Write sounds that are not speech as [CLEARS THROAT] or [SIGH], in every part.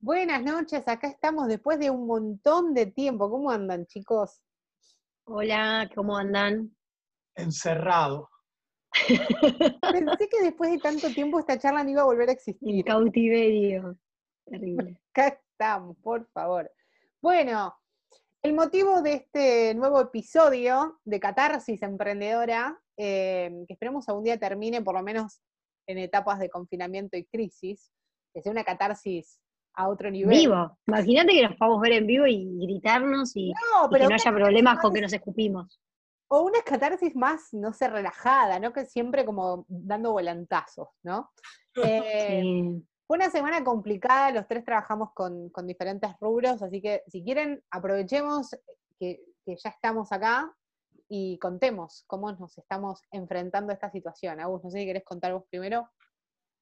Buenas noches, acá estamos después de un montón de tiempo. ¿Cómo andan, chicos? Hola, ¿cómo andan? Encerrado. [LAUGHS] Pensé que después de tanto tiempo esta charla no iba a volver a existir. En cautiverio. Terrible. Acá estamos, por favor. Bueno, el motivo de este nuevo episodio de Catarsis Emprendedora, eh, que esperemos algún día termine por lo menos en etapas de confinamiento y crisis, que sea una catarsis a otro nivel. Vivo. Imagínate que nos podamos ver en vivo y gritarnos y, No, y pero que no haya problemas con que nos escupimos. O una catarsis más, no sé, relajada, ¿no? Que siempre como dando volantazos, ¿no? [LAUGHS] Eh, Sí. Fue una semana complicada, los tres trabajamos con, con diferentes rubros, así que si quieren, aprovechemos que, que ya estamos acá y contemos cómo nos estamos enfrentando a esta situación. Agus, no sé si querés contar vos primero.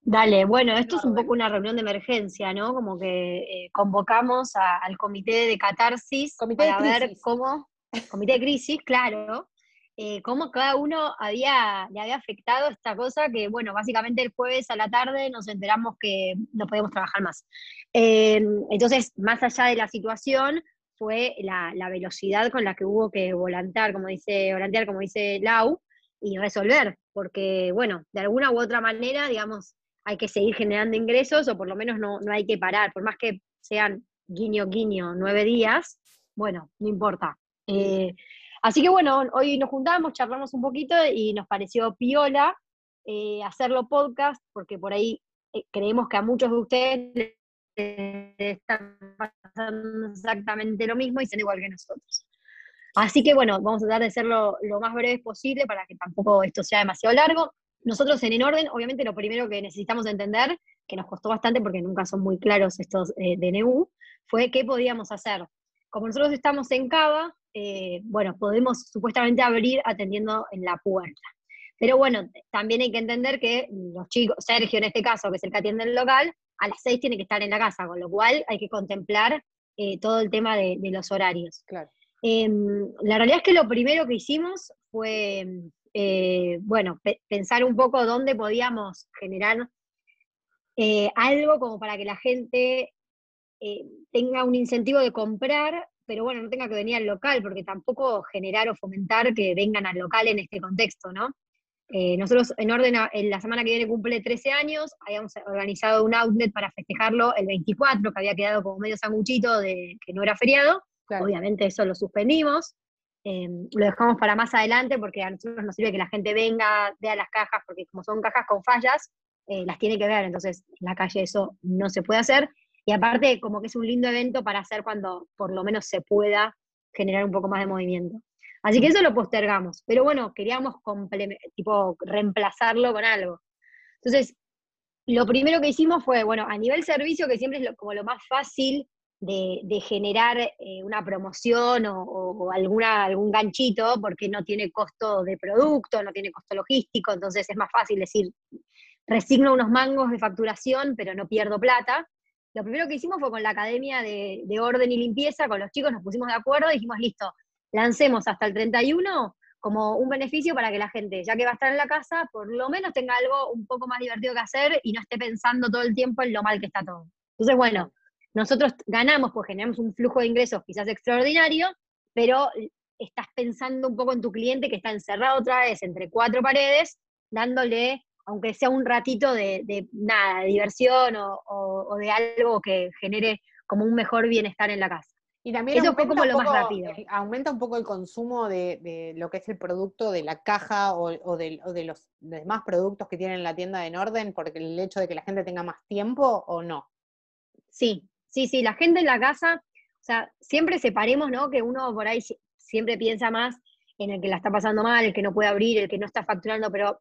Dale, bueno, esto es un poco una reunión de emergencia, ¿no? Como que eh, convocamos a- al comité de catarsis Comité de para ver crisis. cómo, comité de crisis, claro, eh, cómo cada uno había, le había afectado esta cosa que, bueno, básicamente el jueves a la tarde nos enteramos que no podíamos trabajar más. Eh, entonces, más allá de la situación, fue la, la velocidad con la que hubo que volantar, como dice, volantear, como dice Lau, y resolver, porque, bueno, de alguna u otra manera, digamos, hay que seguir generando ingresos o por lo menos no, no hay que parar, por más que sean guiño, guiño, nueve días, bueno, no importa. Eh, así que bueno, hoy nos juntamos, charlamos un poquito y nos pareció piola eh, hacerlo podcast, porque por ahí eh, creemos que a muchos de ustedes les está pasando exactamente lo mismo y son igual que nosotros. Así que bueno, vamos a tratar de hacerlo lo más breve posible para que tampoco esto sea demasiado largo. Nosotros en En Orden, obviamente lo primero que necesitamos entender, que nos costó bastante porque nunca son muy claros estos eh, DNU, fue qué podíamos hacer. Como nosotros estamos en Cava, eh, bueno, podemos supuestamente abrir atendiendo en la puerta. Pero bueno, también hay que entender que los chicos, Sergio en este caso, que es el que atiende el local, a las seis tiene que estar en la casa, con lo cual hay que contemplar eh, todo el tema de, de los horarios. Claro. Em, la realidad es que lo primero que hicimos fue, eh, bueno, pe- pensar un poco dónde podíamos generar eh, algo como para que la gente eh, tenga un incentivo de comprar, pero bueno, no tenga que venir al local, porque tampoco generar o fomentar que vengan al local en este contexto, ¿no? Nosotros en orden, a- en la semana que viene cumple 13 años, habíamos organizado un outlet para festejarlo el 24, que había quedado como medio sanguchito de que no era feriado, Claro. obviamente eso lo suspendimos, eh, lo dejamos para más adelante porque a nosotros nos sirve que la gente venga, vea las cajas, porque como son cajas con fallas, eh, las tiene que ver, entonces en la calle eso no se puede hacer, y aparte como que es un lindo evento para hacer cuando por lo menos se pueda generar un poco más de movimiento. Así que eso lo postergamos, pero bueno, queríamos tipo reemplazarlo con algo. Entonces, lo primero que hicimos fue, bueno, a nivel servicio, que siempre es lo- como lo más fácil de, generar eh, una promoción o alguna, algún ganchito, porque no tiene costo de producto, no tiene costo logístico, entonces es más fácil decir, resigno unos mangos de facturación, pero no pierdo plata. Lo primero que hicimos fue con la Academia de, de Orden y Limpieza, con los chicos nos pusimos de acuerdo y dijimos, listo, lancemos hasta el 31 como un beneficio para que la gente, ya que va a estar en la casa, por lo menos tenga algo un poco más divertido que hacer y no esté pensando todo el tiempo en lo mal que está todo. Entonces, bueno, nosotros ganamos, pues generamos un flujo de ingresos quizás extraordinario, pero estás pensando un poco en tu cliente que está encerrado otra vez entre cuatro paredes, dándole, aunque sea un ratito de, de nada, de diversión o, o- o de algo que genere como un mejor bienestar en la casa. Y también Eso fue como lo más rápido. eh, aumenta un poco el consumo de, de lo que es el producto de la caja o, o de, de los demás productos que tienen en la tienda de Norden, porque el hecho de que la gente tenga más tiempo o no. Sí, sí, sí, la gente en la casa, o sea, siempre separemos, ¿no? Que uno por ahí si- siempre piensa más en el que la está pasando mal, el que no puede abrir, el que no está facturando, pero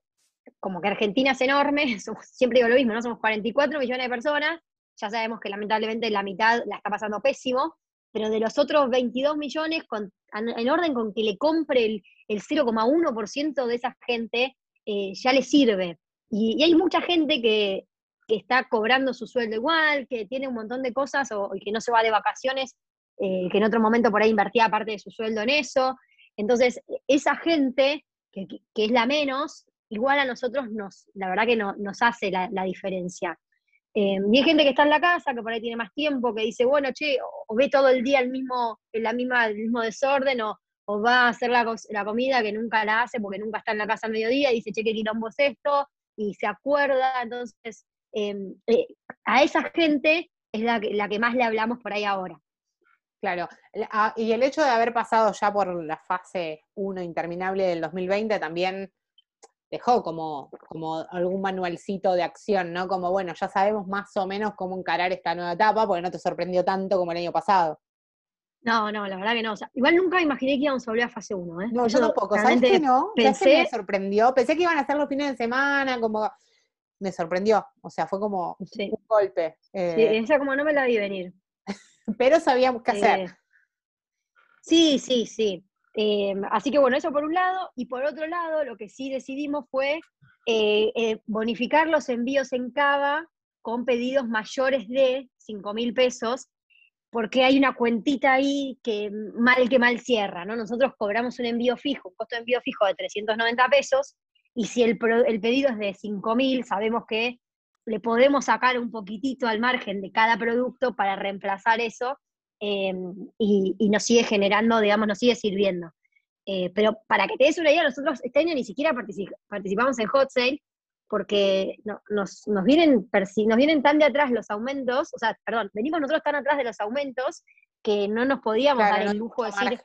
como que Argentina es enorme, [LAUGHS] siempre digo lo mismo, ¿no? Somos 44 millones de personas, ya sabemos que lamentablemente la mitad la está pasando pésimo, pero de los otros 22 millones, en en orden con que le compre el, el 0,1% de esa gente, eh, ya le sirve. Y hay mucha gente que, que está cobrando su sueldo igual, que tiene un montón de cosas o, que no se va de vacaciones, eh, que en otro momento por ahí invertía parte de su sueldo en eso. Entonces, esa gente, que, que- es la menos, igual a nosotros nos, la verdad que no- nos hace la, la diferencia. Eh, y hay gente que está en la casa, que por ahí tiene más tiempo, que dice, bueno, che, o, ve todo el día el mismo, la misma, el mismo desorden, o, o va a hacer la, la, comida que nunca la hace porque nunca está en la casa al mediodía, y dice, che, qué quilombo es esto, y se acuerda, entonces, em, eh, a esa gente es la que, la que más le hablamos por ahí ahora. Claro, ah, y el hecho de haber pasado ya por la fase 1 interminable del 2020 también dejó como, como algún manualcito de acción, ¿no? Como, bueno, ya sabemos más o menos cómo encarar esta nueva etapa, porque no te sorprendió tanto como el año pasado. No, no, la verdad que no. igual nunca imaginé que íbamos a volver a fase 1, ¿eh? No, yo, tampoco, ¿sabes qué no? Pensé... me sorprendió. Pensé que iban a hacer los fines de semana, como... Me sorprendió, o sea, fue como un golpe. sí, eh. esa como no me la vi venir. [LAUGHS] pero sabíamos qué hacer. Eh, sí, sí, sí. Em, así que bueno, eso por un lado, y por otro lado, lo que sí decidimos fue eh, eh, bonificar los envíos en Cava con pedidos mayores de 5 mil pesos, porque hay una cuentita ahí que mal que mal cierra, ¿no? Nosotros cobramos un envío fijo, un costo de envío fijo de 390 pesos, y si el, el pedido es de 5 mil, sabemos que le podemos sacar un poquitito al margen de cada producto para reemplazar eso em, y, nos sigue generando, digamos, nos sigue sirviendo. Eh, pero para que te des una idea, nosotros este año ni siquiera participamos en Hot Sale porque nos, vienen, nos vienen tan de atrás los aumentos, o sea, perdón, venimos nosotros tan atrás de los aumentos que no nos podíamos dar el lujo de decir,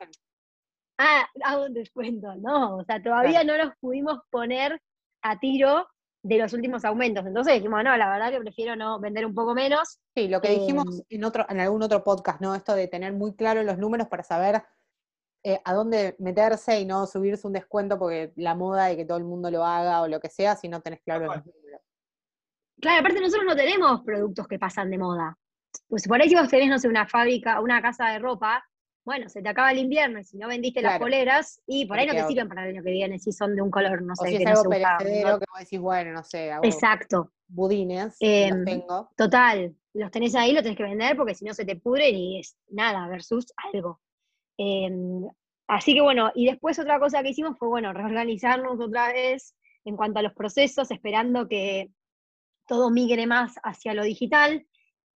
ah, hago un descuento, no, o sea, todavía no nos pudimos poner a tiro de los últimos aumentos. Entonces dijimos, no, la verdad que prefiero no vender un poco menos. Sí, lo que dijimos em, en otro, en algún otro podcast, ¿no? Esto de tener muy claro los números para saber eh, a dónde meterse y no subirse un descuento porque la moda de que todo el mundo lo haga o lo que sea, si no tenés claro los números. Claro, aparte nosotros no tenemos productos que pasan de moda. Pues por ahí si vos tenés, no sé, una fábrica, una casa de ropa, bueno, se te acaba el invierno y si no vendiste las poleras, y por ahí no te sirven para el año que viene, si son de un color, no sé. Si es algo perecedero que vos decís, bueno, no sé, Exacto. budines, los em, tengo. Total, los tenés ahí, los tenés que vender porque si no se te pudren y es nada versus algo. Em, así que bueno, y después otra cosa que hicimos fue, bueno, reorganizarnos otra vez en cuanto a los procesos, esperando que todo migre más hacia lo digital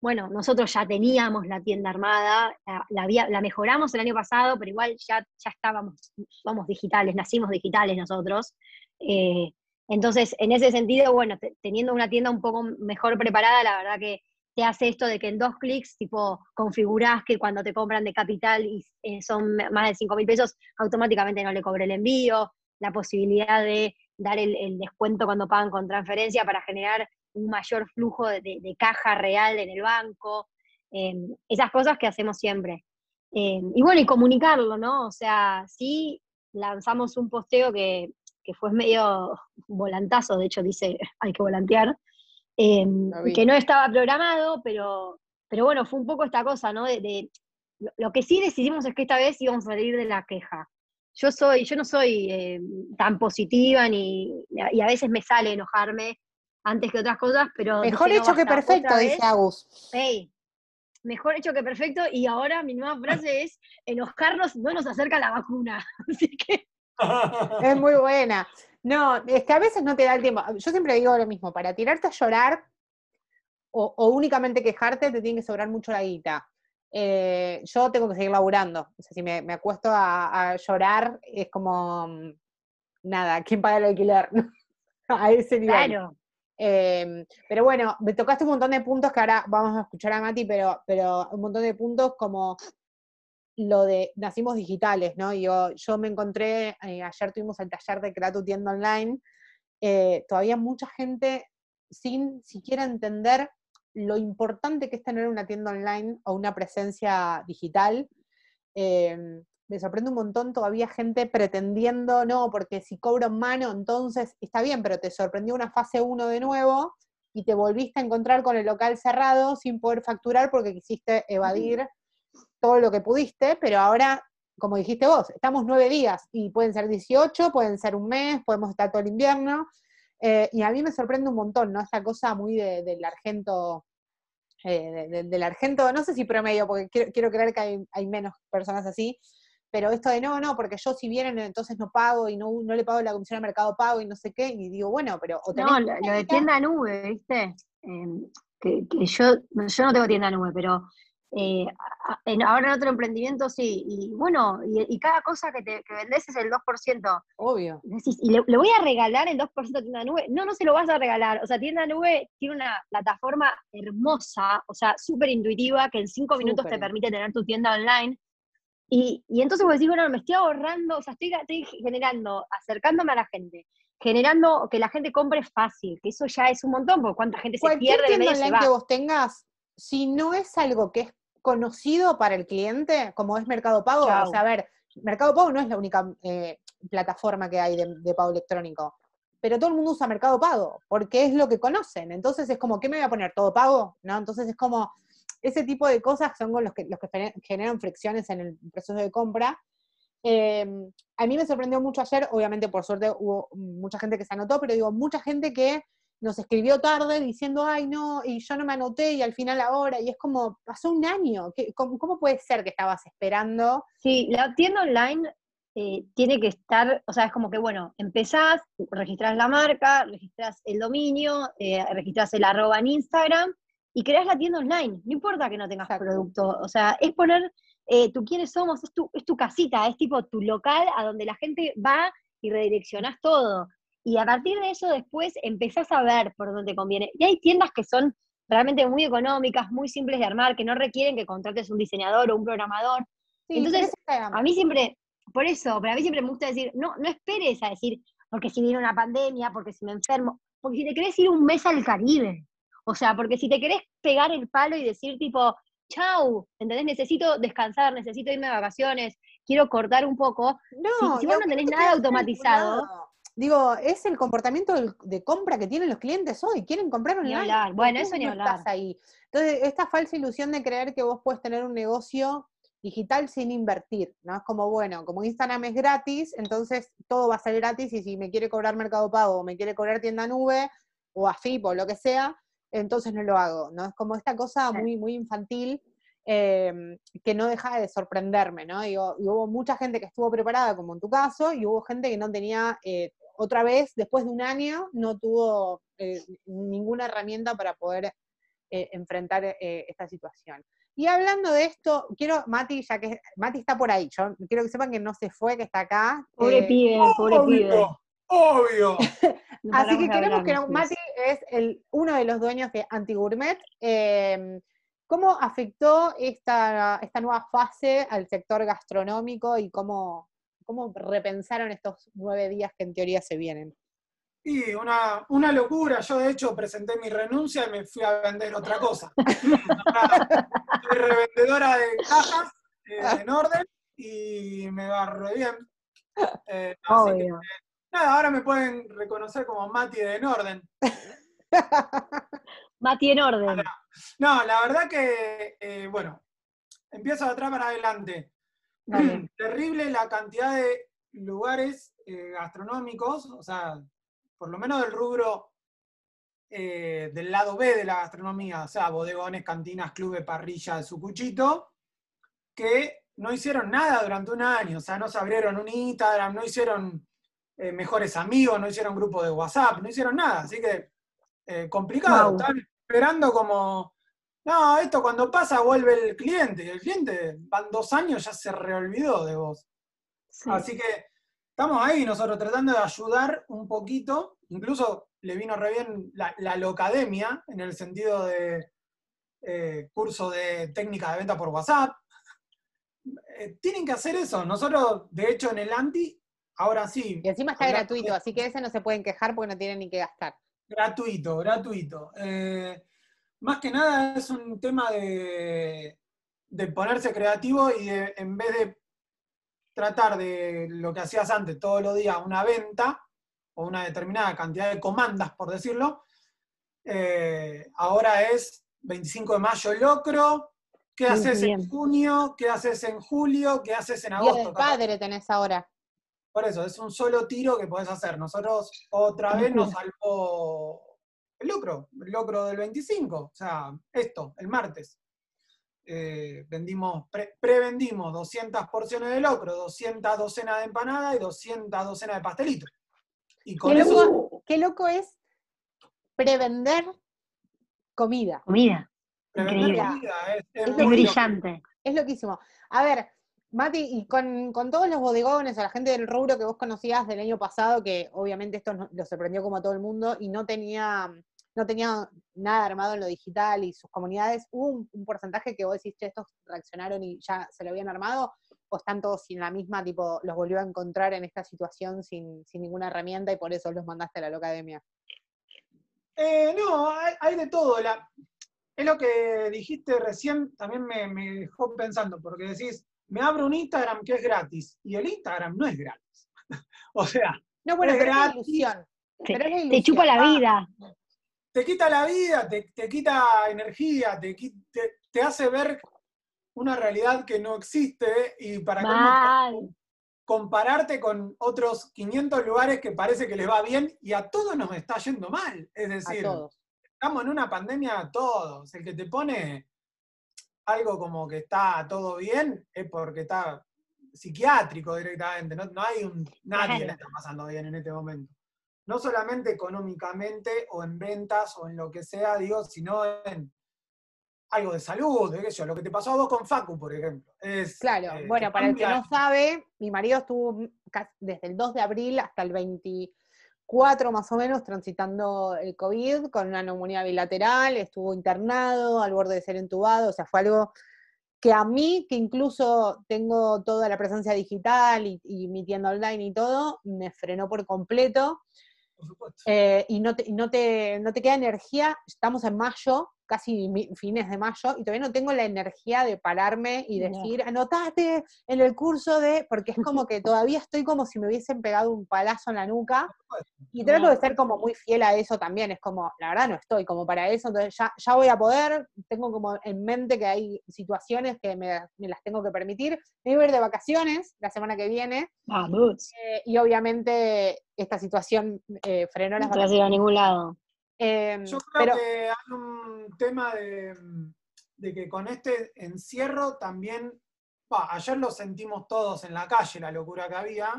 bueno, nosotros ya teníamos la tienda armada, la, la, mejoramos el año pasado, pero igual ya, ya estábamos, somos digitales, nacimos digitales nosotros. Eh, entonces, en ese sentido, bueno, teniendo una tienda un poco mejor preparada, la verdad que te hace esto de que en dos clics, tipo, configurás que cuando te compran de capital y eh, son más de 5 mil pesos, automáticamente no le cobre el envío, la posibilidad de dar el, el descuento cuando pagan con transferencia para generar un mayor flujo de, caja real en el banco, em, esas cosas que hacemos siempre. Em, y bueno, y comunicarlo, ¿no? O sea, sí lanzamos un posteo que, fue medio volantazo, de hecho dice [LAUGHS] hay que volantear, em, que no estaba programado, pero, pero bueno, fue un poco esta cosa, ¿no? De, lo que sí decidimos es que esta vez íbamos a salir de la queja. Yo soy, yo no soy tan positiva ni, y a veces me sale enojarme antes que otras cosas, pero... Mejor hecho que perfecto, dice Agus. mejor hecho que perfecto, y ahora mi nueva frase [LAUGHS] es, enojarnos no nos acerca la vacuna. [LAUGHS] Así que... Es muy buena. No, es que a veces no te da el tiempo. Yo siempre digo lo mismo, para tirarte a llorar o, únicamente quejarte, te tiene que sobrar mucho la guita. Eh, yo tengo que seguir laburando. O sea, si me, acuesto a, llorar, es como, mm, nada, ¿quién paga el alquiler? [LAUGHS] a ese nivel. Claro. Em, pero bueno, me tocaste un montón de puntos que ahora vamos a escuchar a Mati, pero, pero un montón de puntos como lo de nacimos digitales, ¿no? Yo, yo me encontré, eh, ayer tuvimos el taller de Crea tu tienda online, eh, todavía mucha gente sin siquiera entender lo importante que es tener una tienda online o una presencia digital. Em, me sorprende un montón todavía gente pretendiendo, no, porque si cobro en mano, entonces está bien, pero te sorprendió una fase 1 de nuevo y te volviste a encontrar con el local cerrado sin poder facturar porque quisiste evadir todo lo que pudiste, pero ahora, como dijiste vos, estamos nueve días y pueden ser 18, pueden ser un mes, podemos estar todo el invierno. Eh, y a mí me sorprende un montón, ¿no? Esta cosa muy del argento, eh, del argento, no sé si promedio, porque quiero, creer que hay, hay, menos personas así, pero esto de no, no, porque yo si vienen entonces no pago y no, no le pago la comisión al mercado pago y no sé qué, y digo, bueno, pero... no, lo, de tienda nube, ¿viste? Em, que, yo, yo no tengo tienda nube, pero eh, ahora en otro emprendimiento sí, y bueno, y, cada cosa que, te, que vendes es el 2%. Obvio. y le, voy a regalar el 2% a tienda nube. No, no se lo vas a regalar. O sea, tienda nube tiene una plataforma hermosa, o sea, súper intuitiva, que en cinco minutos te permite tener tu tienda online. Y, y entonces vos decís, bueno, me estoy ahorrando, o sea, estoy, estoy generando, acercándome a la gente, generando que la gente compre fácil, que eso ya es un montón, porque cuánta gente se pierde medio online que vos tengas, si no es algo que es conocido para el cliente, como es Mercado Pago, o sea, a ver, Mercado Pago no es la única eh, plataforma que hay de, pago electrónico, pero todo el mundo usa Mercado Pago, porque es lo que conocen. Entonces es como, ¿qué me voy a poner? ¿Todo pago? ¿No? Entonces es como, ese tipo de cosas son los que, los que generan fricciones en el proceso de compra. Em, a mí me sorprendió mucho ayer, obviamente por suerte hubo mucha gente que se anotó, pero digo, mucha gente que nos escribió tarde diciendo, ay, no, y yo no me anoté y al final ahora, y es como, pasó un año, cómo, cómo, puede ser que estabas esperando? Sí, la tienda online eh, tiene que estar, o sea, es como que, bueno, empezás, registrás la marca, registrás el dominio, eh, registrás el arroba en Instagram y creás la tienda online, no importa que no tengas producto, o sea, es poner, eh, tú quiénes somos, es tu, es tu casita, es tipo tu local a donde la gente va y redireccionás todo. Y a partir de eso después empezás a ver por dónde conviene. Y hay tiendas que son realmente muy económicas, muy simples de armar, que no requieren que contrates un diseñador o un programador. Entonces, a mí siempre, por eso, pero a mí siempre me gusta decir, no, no esperes a decir, porque si viene una pandemia, porque si me enfermo, porque si te querés ir un mes al Caribe, o sea, porque si te querés pegar el palo y decir tipo, chau, ¿entendés? Necesito descansar, necesito irme de vacaciones, quiero cortar un poco. No, si, vos no tenés nada automatizado, Digo, es el comportamiento de compra que tienen los clientes hoy. Quieren comprar online. Bueno, eso ni hablar. ahí. Entonces, esta falsa ilusión de creer que vos puedes tener un negocio digital sin invertir, ¿no? Es como, bueno, como Instagram es gratis, entonces todo va a ser gratis y si me quiere cobrar Mercado Pago o me quiere cobrar tienda nube o AFIP o lo que sea, entonces no lo hago, ¿no? Es como esta cosa muy, muy infantil em, que no deja de sorprenderme, ¿no? y hubo mucha gente que estuvo preparada, como en tu caso, y hubo gente que no tenía eh, otra vez, después de un año, no tuvo eh, ninguna herramienta para poder eh, enfrentar eh, esta situación. Y hablando de esto, quiero, Mati, ya que Mati está por ahí, yo quiero que sepan que no se fue, que está acá. Pobre pibe, pobre pibe. Obvio. [LAUGHS] Así que queremos que Mati es el, uno de los dueños de Antigourmet. Eh, ¿Cómo afectó esta, esta nueva fase al sector gastronómico y cómo, ¿Cómo repensaron estos nueve días que en teoría se vienen? Y una, una locura. Yo, de hecho, presenté mi renuncia y me fui a vender otra cosa. [LAUGHS] Soy revendedora de cajas eh, en orden y me va re bien. Eh, nada, ahora me pueden reconocer como Mati de En Orden. [LAUGHS] Mati en Orden. No, la verdad que, eh, bueno, empiezo de atrás para adelante. [CLEARS THROAT] Terrible la cantidad de lugares eh, gastronómicos, o sea, por lo menos del rubro eh, del lado B de la gastronomía, o sea, bodegones, cantinas, clubes, parrilla, de su cuchito, que no hicieron nada durante un año, o sea, no se abrieron un Instagram, no hicieron eh, mejores amigos, no hicieron grupo de WhatsApp, no hicieron nada, así que complicado, están esperando como no, esto cuando pasa vuelve el cliente, y el cliente van dos años ya se reolvidó de vos. Así que estamos ahí nosotros tratando de ayudar un poquito, incluso le vino re bien la, la locademia, en el sentido de eh, curso de técnica de venta por WhatsApp. Eh, tienen que hacer eso. Nosotros, de hecho, en el Anti, ahora sí. Y encima está gratuito, así que ese no se pueden quejar porque no tienen ni que gastar. Gratuito, gratuito. Eh, más que nada es un tema de, ponerse creativo y de, en vez de tratar de lo que hacías antes todos los días, una venta o una determinada cantidad de comandas, por decirlo, eh, ahora es 25 de mayo locro, ¿qué haces en junio? ¿Qué haces en julio? ¿Qué haces en agosto? el padre tenés ahora. Por eso, es un solo tiro que podés hacer. Nosotros otra vez nos salvó el locro, el locro del 25, o sea, esto, el martes. Eh, vendimos, prevendimos 200 porciones de locro, 200 docenas de empanada y 200 docenas de pastelitos. Y con qué, loco, qué loco es prevender comida. Comida. Increíble. comida es, es Es Es muy brillante. Es loquísimo. A ver, Mati, y con, con todos los bodegones o la gente del rubro que vos conocías del año pasado, que obviamente esto no- lo sorprendió como a todo el mundo y no tenía, no tenía nada armado en lo digital y sus comunidades, ¿hubo un, porcentaje que vos decís, "Che, estos reaccionaron y ya se lo habían armado? ¿O están todos sin la misma, tipo, los volvió a encontrar en esta situación sin, sin ninguna herramienta y por eso los mandaste a la locademia? Eh, no, hay, de todo. Es lo que dijiste recién, también me, me dejó pensando, porque decís, me abro un Instagram que es gratis, y el Instagram no es gratis. [LAUGHS] o sea, No, bueno, Es pero es la gratis. ilusión. Te, Pero es la te chupa la Ah, vida. te quita la vida, te, te quita energía, te, te, te hace ver una realidad que no existe y para compararte con otros 500 lugares que parece que les va bien y a todos nos está yendo mal. Es A decir, todos. estamos en una pandemia a todos. El que te pone algo como que está todo bien es porque está psiquiátrico directamente. No, no hay un. [LAUGHS] Nadie le Claro. está pasando bien en este momento. No solamente económicamente o en ventas o en lo que sea, digo, sino en algo de salud, de qué sé yo, lo que te pasó a vos con Facu, por ejemplo. Es, Claro, eh, bueno, para el que no sabe, mi marido estuvo desde el 2 de abril hasta el 24 más o menos transitando el COVID con una neumonía bilateral, estuvo internado al borde de ser entubado, o sea, fue algo que a mí, que incluso tengo toda la presencia digital y, y mi tienda online y todo, me frenó por completo. por supuesto. Eh, y no te, y no, te, no te queda energía, estamos en mayo, casi mi- fines de mayo, y todavía no tengo la energía de pararme y No. decir, anotate en el curso de, porque es como que todavía estoy como si me hubiesen pegado un palazo en la nuca, y trato de ser como muy fiel a eso también, es como, la verdad no estoy como para eso, entonces ya, ya voy a poder, tengo como en mente que hay situaciones que me, me las tengo que permitir, me voy a ir de vacaciones la semana que viene, Vamos. eh, y obviamente esta situación eh, frenó las No a ir a ningún lado. Em, Yo creo pero que hay un tema de, de que con este encierro también, ayer lo sentimos todos en la calle, la locura que había.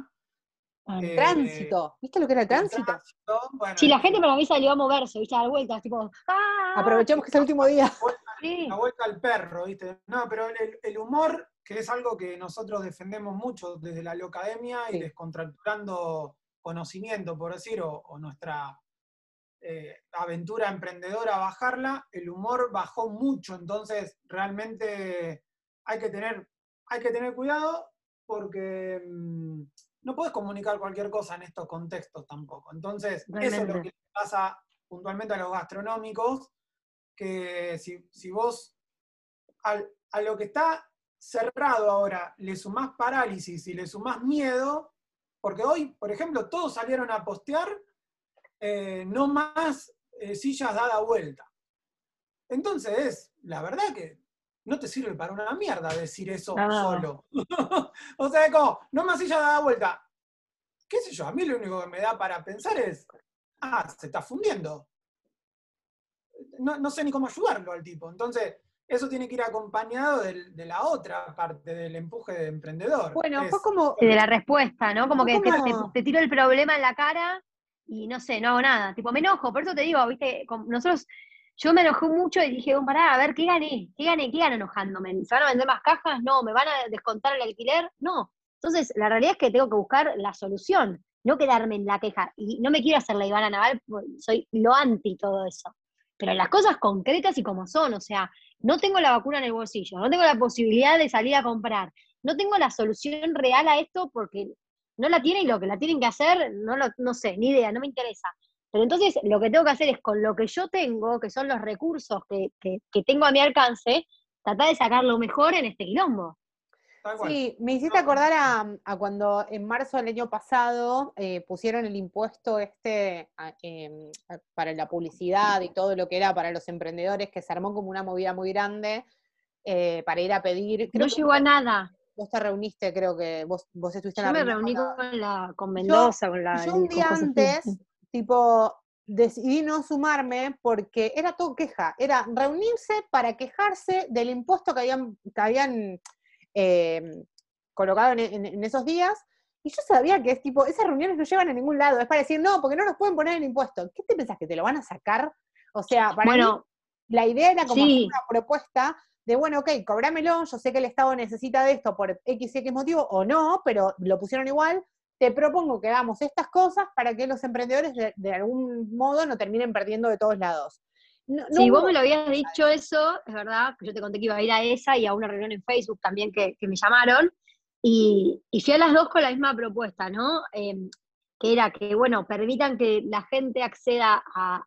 Ah, Eh, tránsito, ¿viste lo que era el tránsito? tránsito, bueno, Sí, la gente para mí salió a moverse, ¿viste? A dar vueltas, tipo, ¡ah! Aprovechemos que es el último día. Sí. la vuelta al perro, ¿viste? No, pero el, el humor, que es algo que nosotros defendemos mucho desde la Locademia y Sí. descontracturando conocimiento, por decir, o, o nuestra eh, aventura emprendedora, bajarla, el humor bajó mucho, entonces realmente hay que tener, hay que tener cuidado porque mm, no puedes comunicar cualquier cosa en estos contextos tampoco. Entonces, eso es lo que pasa puntualmente a los gastronómicos, que si, si vos al- a lo que está cerrado ahora le sumás parálisis y le sumás miedo, porque hoy, por ejemplo, todos salieron a postear eh, no más eh, sillas dada vuelta. Entonces, la verdad que no te sirve para una mierda decir eso No. solo. [LAUGHS] o sea, como, no más sillas dada vuelta. ¿Qué sé yo? A mí lo único que me da para pensar es, ah, se está fundiendo. No, no sé ni cómo ayudarlo al tipo. Entonces, eso tiene que ir acompañado de la otra parte del empuje de emprendedor. Bueno, Es- fue como, de la respuesta, ¿no? Como que te, te- te tiro el problema en la cara y no sé, no hago nada. Tipo, me enojo, por eso te digo, viste, nosotros, yo me enojé mucho y dije, pará, a ver, ¿qué gané? ¿Qué gané? ¿Qué gano enojándome? ¿Se van a vender más cajas? No, ¿me van a descontar el alquiler? No. Entonces, la realidad es que tengo que buscar la solución, no quedarme en la queja. Y no me quiero hacer la Ivana Naval, porque soy lo anti todo eso. Pero las cosas concretas y como son, o sea, no tengo la vacuna en el bolsillo, no tengo la posibilidad de salir a comprar, no tengo la solución real a esto porque no la tienen y lo que la tienen que hacer, no, lo, no sé, ni idea, no me interesa. Pero entonces lo que tengo que hacer es con lo que yo tengo, que son los recursos que, que- que tengo a mi alcance, tratar de sacar lo mejor en este quilombo. sí, me hiciste acordar a, a cuando en marzo del año pasado eh, pusieron el impuesto este a- em, para la publicidad y todo lo que era para los emprendedores, que se armó como una movida muy grande eh, para ir a pedir. Creo No llegó a nada. Vos te reuniste, creo que vos, vos estuviste en Yo la me reunión reuní con la- con, la, con Mendoza, con la... Yo un día antes, tipo, decidí no sumarme porque era todo queja, era reunirse para quejarse del impuesto que habían, que habían eh, colocado en, en- en esos días. Y yo sabía que es tipo, esas reuniones no llevan a ningún lado, es para decir, no, porque no nos pueden poner el impuesto. ¿Qué te pensás que te lo van a sacar? O sea, para mí, Bueno, la idea era como una propuesta de, bueno, ok, cobrámelo, yo sé que el Estado necesita de esto por X, X motivo o no, pero lo pusieron igual, te propongo que hagamos estas cosas para que los emprendedores de, algún modo no terminen perdiendo de todos lados. si vos me lo habías dicho eso, es verdad, que yo te conté que iba a ir a esa y a una reunión en Facebook también que, me llamaron, y, y, fui a las dos con la misma propuesta, ¿no? Em, que era que, bueno, permitan que la gente acceda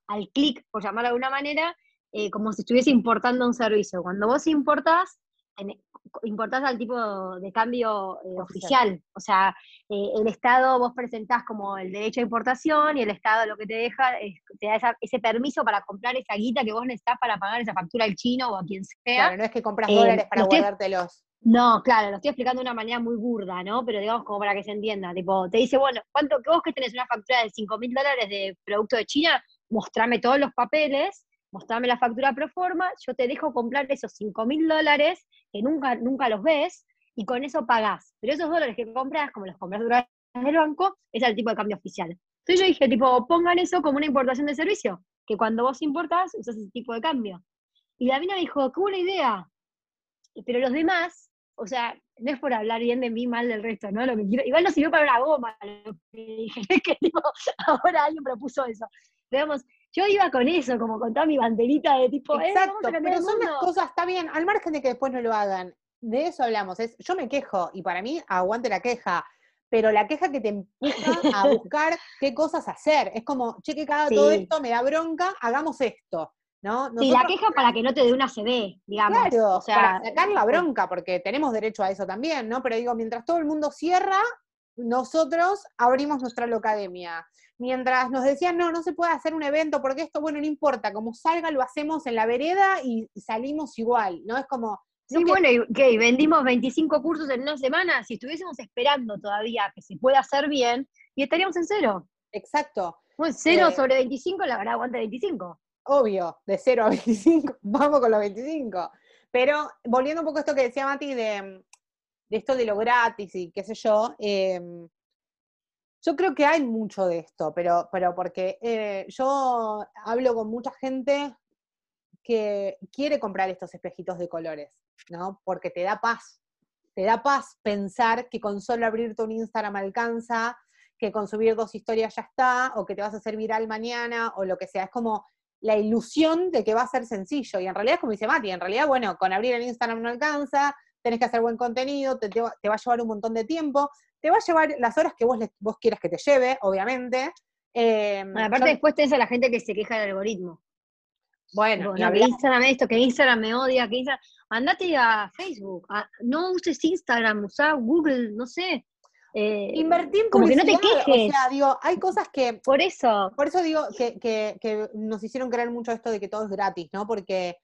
al clic, por llamarlo de alguna manera, eh, como si estuviese importando un servicio. Cuando vos importás, importás al tipo de cambio eh, oficial. O sea, eh, el Estado vos presentás como el derecho a importación y el Estado lo que te deja es, te da ese permiso para comprar esa guita que vos necesitas para pagar esa factura al chino o a quien sea. Claro, no es que compras dólares para guardártelos. No, claro, lo estoy explicando de una manera muy burda, ¿no? Pero digamos como para que se entienda. Tipo, te dice, bueno, ¿cuánto que vos que tenés una factura de 5 mil dólares de producto de China? Mostrame todos los papeles mostrame la factura pro forma, yo te dejo comprar esos 5 mil dólares que nunca, nunca los ves y con eso pagás. Pero esos dólares que compras, como los compras durante el banco, es el tipo de cambio oficial. Entonces yo dije, tipo, pongan eso como una importación de servicio, que cuando vos importás usas ese tipo de cambio. Y la mina me dijo, qué buena idea. Pero los demás, o sea, no es por hablar bien de mí, mal del resto, ¿no? Lo que quiero, igual no sirvió para una goma, lo que dije, [LAUGHS] es que tipo, ahora alguien propuso eso. Digamos, yo iba con eso, como con toda mi banderita de tipo, eh, Exacto, pero son las cosas, está bien, al margen de que después no lo hagan. De eso hablamos. Es, yo me quejo, y para mí aguante la queja, pero la queja que te empuja a [LAUGHS] buscar qué cosas hacer. Es como, che, que cada todo esto me da bronca, hagamos esto. ¿no? sí, la queja para que no te dé una CD, digamos. Claro, o sea, para sacar la bronca, porque tenemos derecho a eso también, ¿no? Pero digo, mientras todo el mundo cierra, nosotros abrimos nuestra locademia mientras nos decían, no, no se puede hacer un evento porque esto, bueno, no importa, como salga lo hacemos en la vereda y salimos igual, ¿no? Es como... Sí, bueno, y ¿qué? vendimos 25 cursos en una semana, si estuviésemos esperando todavía que se pueda hacer bien, y estaríamos en cero. Exacto. Bueno, cero eh, sobre 25, la verdad, aguanta 25. Obvio, de 0 a 25, [LAUGHS] vamos con los 25. Pero volviendo un poco a esto que decía Mati de, de esto de lo gratis y qué sé yo, eh, yo creo que hay mucho de esto, pero, pero porque eh, yo hablo con mucha gente que quiere comprar estos espejitos de colores, ¿no? Porque te da paz. Te da paz pensar que con solo abrirte un Instagram alcanza, que con subir dos historias ya está, o que te vas a hacer viral mañana, o lo que sea. Es como la ilusión de que va a ser sencillo. Y en realidad es como dice Mati, en realidad, bueno, con abrir el Instagram no alcanza, tenés que hacer buen contenido, te, te, va a llevar un montón de tiempo, te va a llevar las horas que vos, vos quieras que te lleve, obviamente. Em, aparte después tenés a la gente que se queja del algoritmo. Bueno, que Instagram esto, que Instagram me odia, que Instagram... Andate a Facebook, no uses Instagram, usa Google, no sé. Eh, Invertir en como que no te quejes. O sea, digo, hay cosas que... Por eso. Por eso digo que, que, que nos hicieron creer mucho esto de que todo es gratis, ¿no? Porque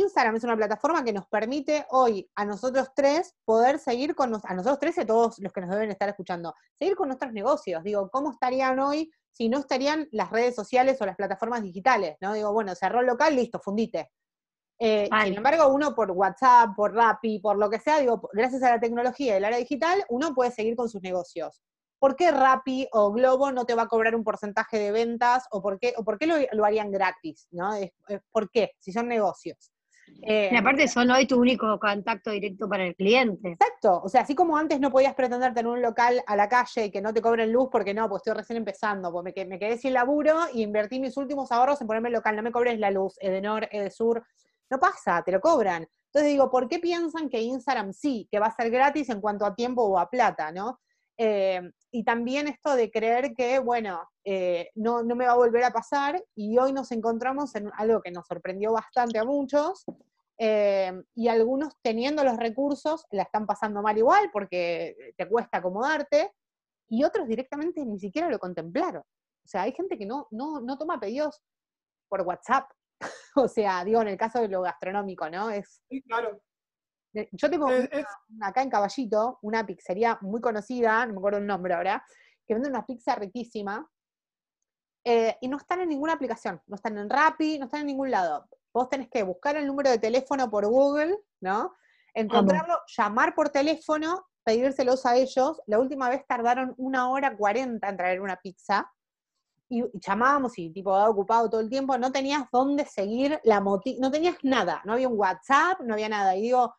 Instagram es una plataforma que nos permite hoy a nosotros tres poder seguir con, a nosotros tres y a todos los que nos deben estar escuchando, seguir con nuestros negocios. Digo, ¿cómo estarían hoy si no estarían las redes sociales o las plataformas digitales? ¿no? Digo, bueno, cerró el local, listo, fundite. Eh, sin embargo, uno por WhatsApp, por Rappi, por lo que sea, digo, gracias a la tecnología y el área digital, uno puede seguir con sus negocios. ¿Por qué Rappi o Globo no te va a cobrar un porcentaje de ventas? ¿O por qué, o por qué lo, harían gratis? ¿no? ¿Por qué? Si son negocios. Eh, y aparte son hoy tu único contacto directo para el cliente. Exacto, o sea, así como antes no podías pretender tener un local a la calle y que no te cobren luz porque no, pues estoy recién empezando, pues me, me quedé sin laburo y invertí mis últimos ahorros en ponerme el local, no me cobres la luz, Edenor, Edesur, no pasa, te lo cobran. Entonces digo, ¿por qué piensan que Instagram sí, que va a ser gratis en cuanto a tiempo o a plata, no? Eh, y también esto de creer que, bueno, eh, no, no, me va a volver a pasar y hoy nos encontramos en algo que nos sorprendió bastante a muchos eh, y algunos teniendo los recursos la están pasando mal igual porque te cuesta acomodarte y otros directamente ni siquiera lo contemplaron. O sea, hay gente que no, no, no toma pedidos por WhatsApp. [LAUGHS] o sea, digo, en el caso de lo gastronómico, ¿no? Es, sí, claro. Yo tengo acá en Caballito una pizzería muy conocida, no me acuerdo el nombre ahora, que vende una pizza riquísima. Eh, y no están en ninguna aplicación, no están en Rappi, no están en ningún lado. Vos tenés que buscar el número de teléfono por Google, ¿no? Encontrarlo, llamar por teléfono, pedírselos a ellos. La última vez tardaron una hora cuarenta en traer una pizza. y llamábamos y tipo ocupado todo el tiempo, no tenías dónde seguir la moti no tenías nada, no había un WhatsApp, no había nada. Y digo,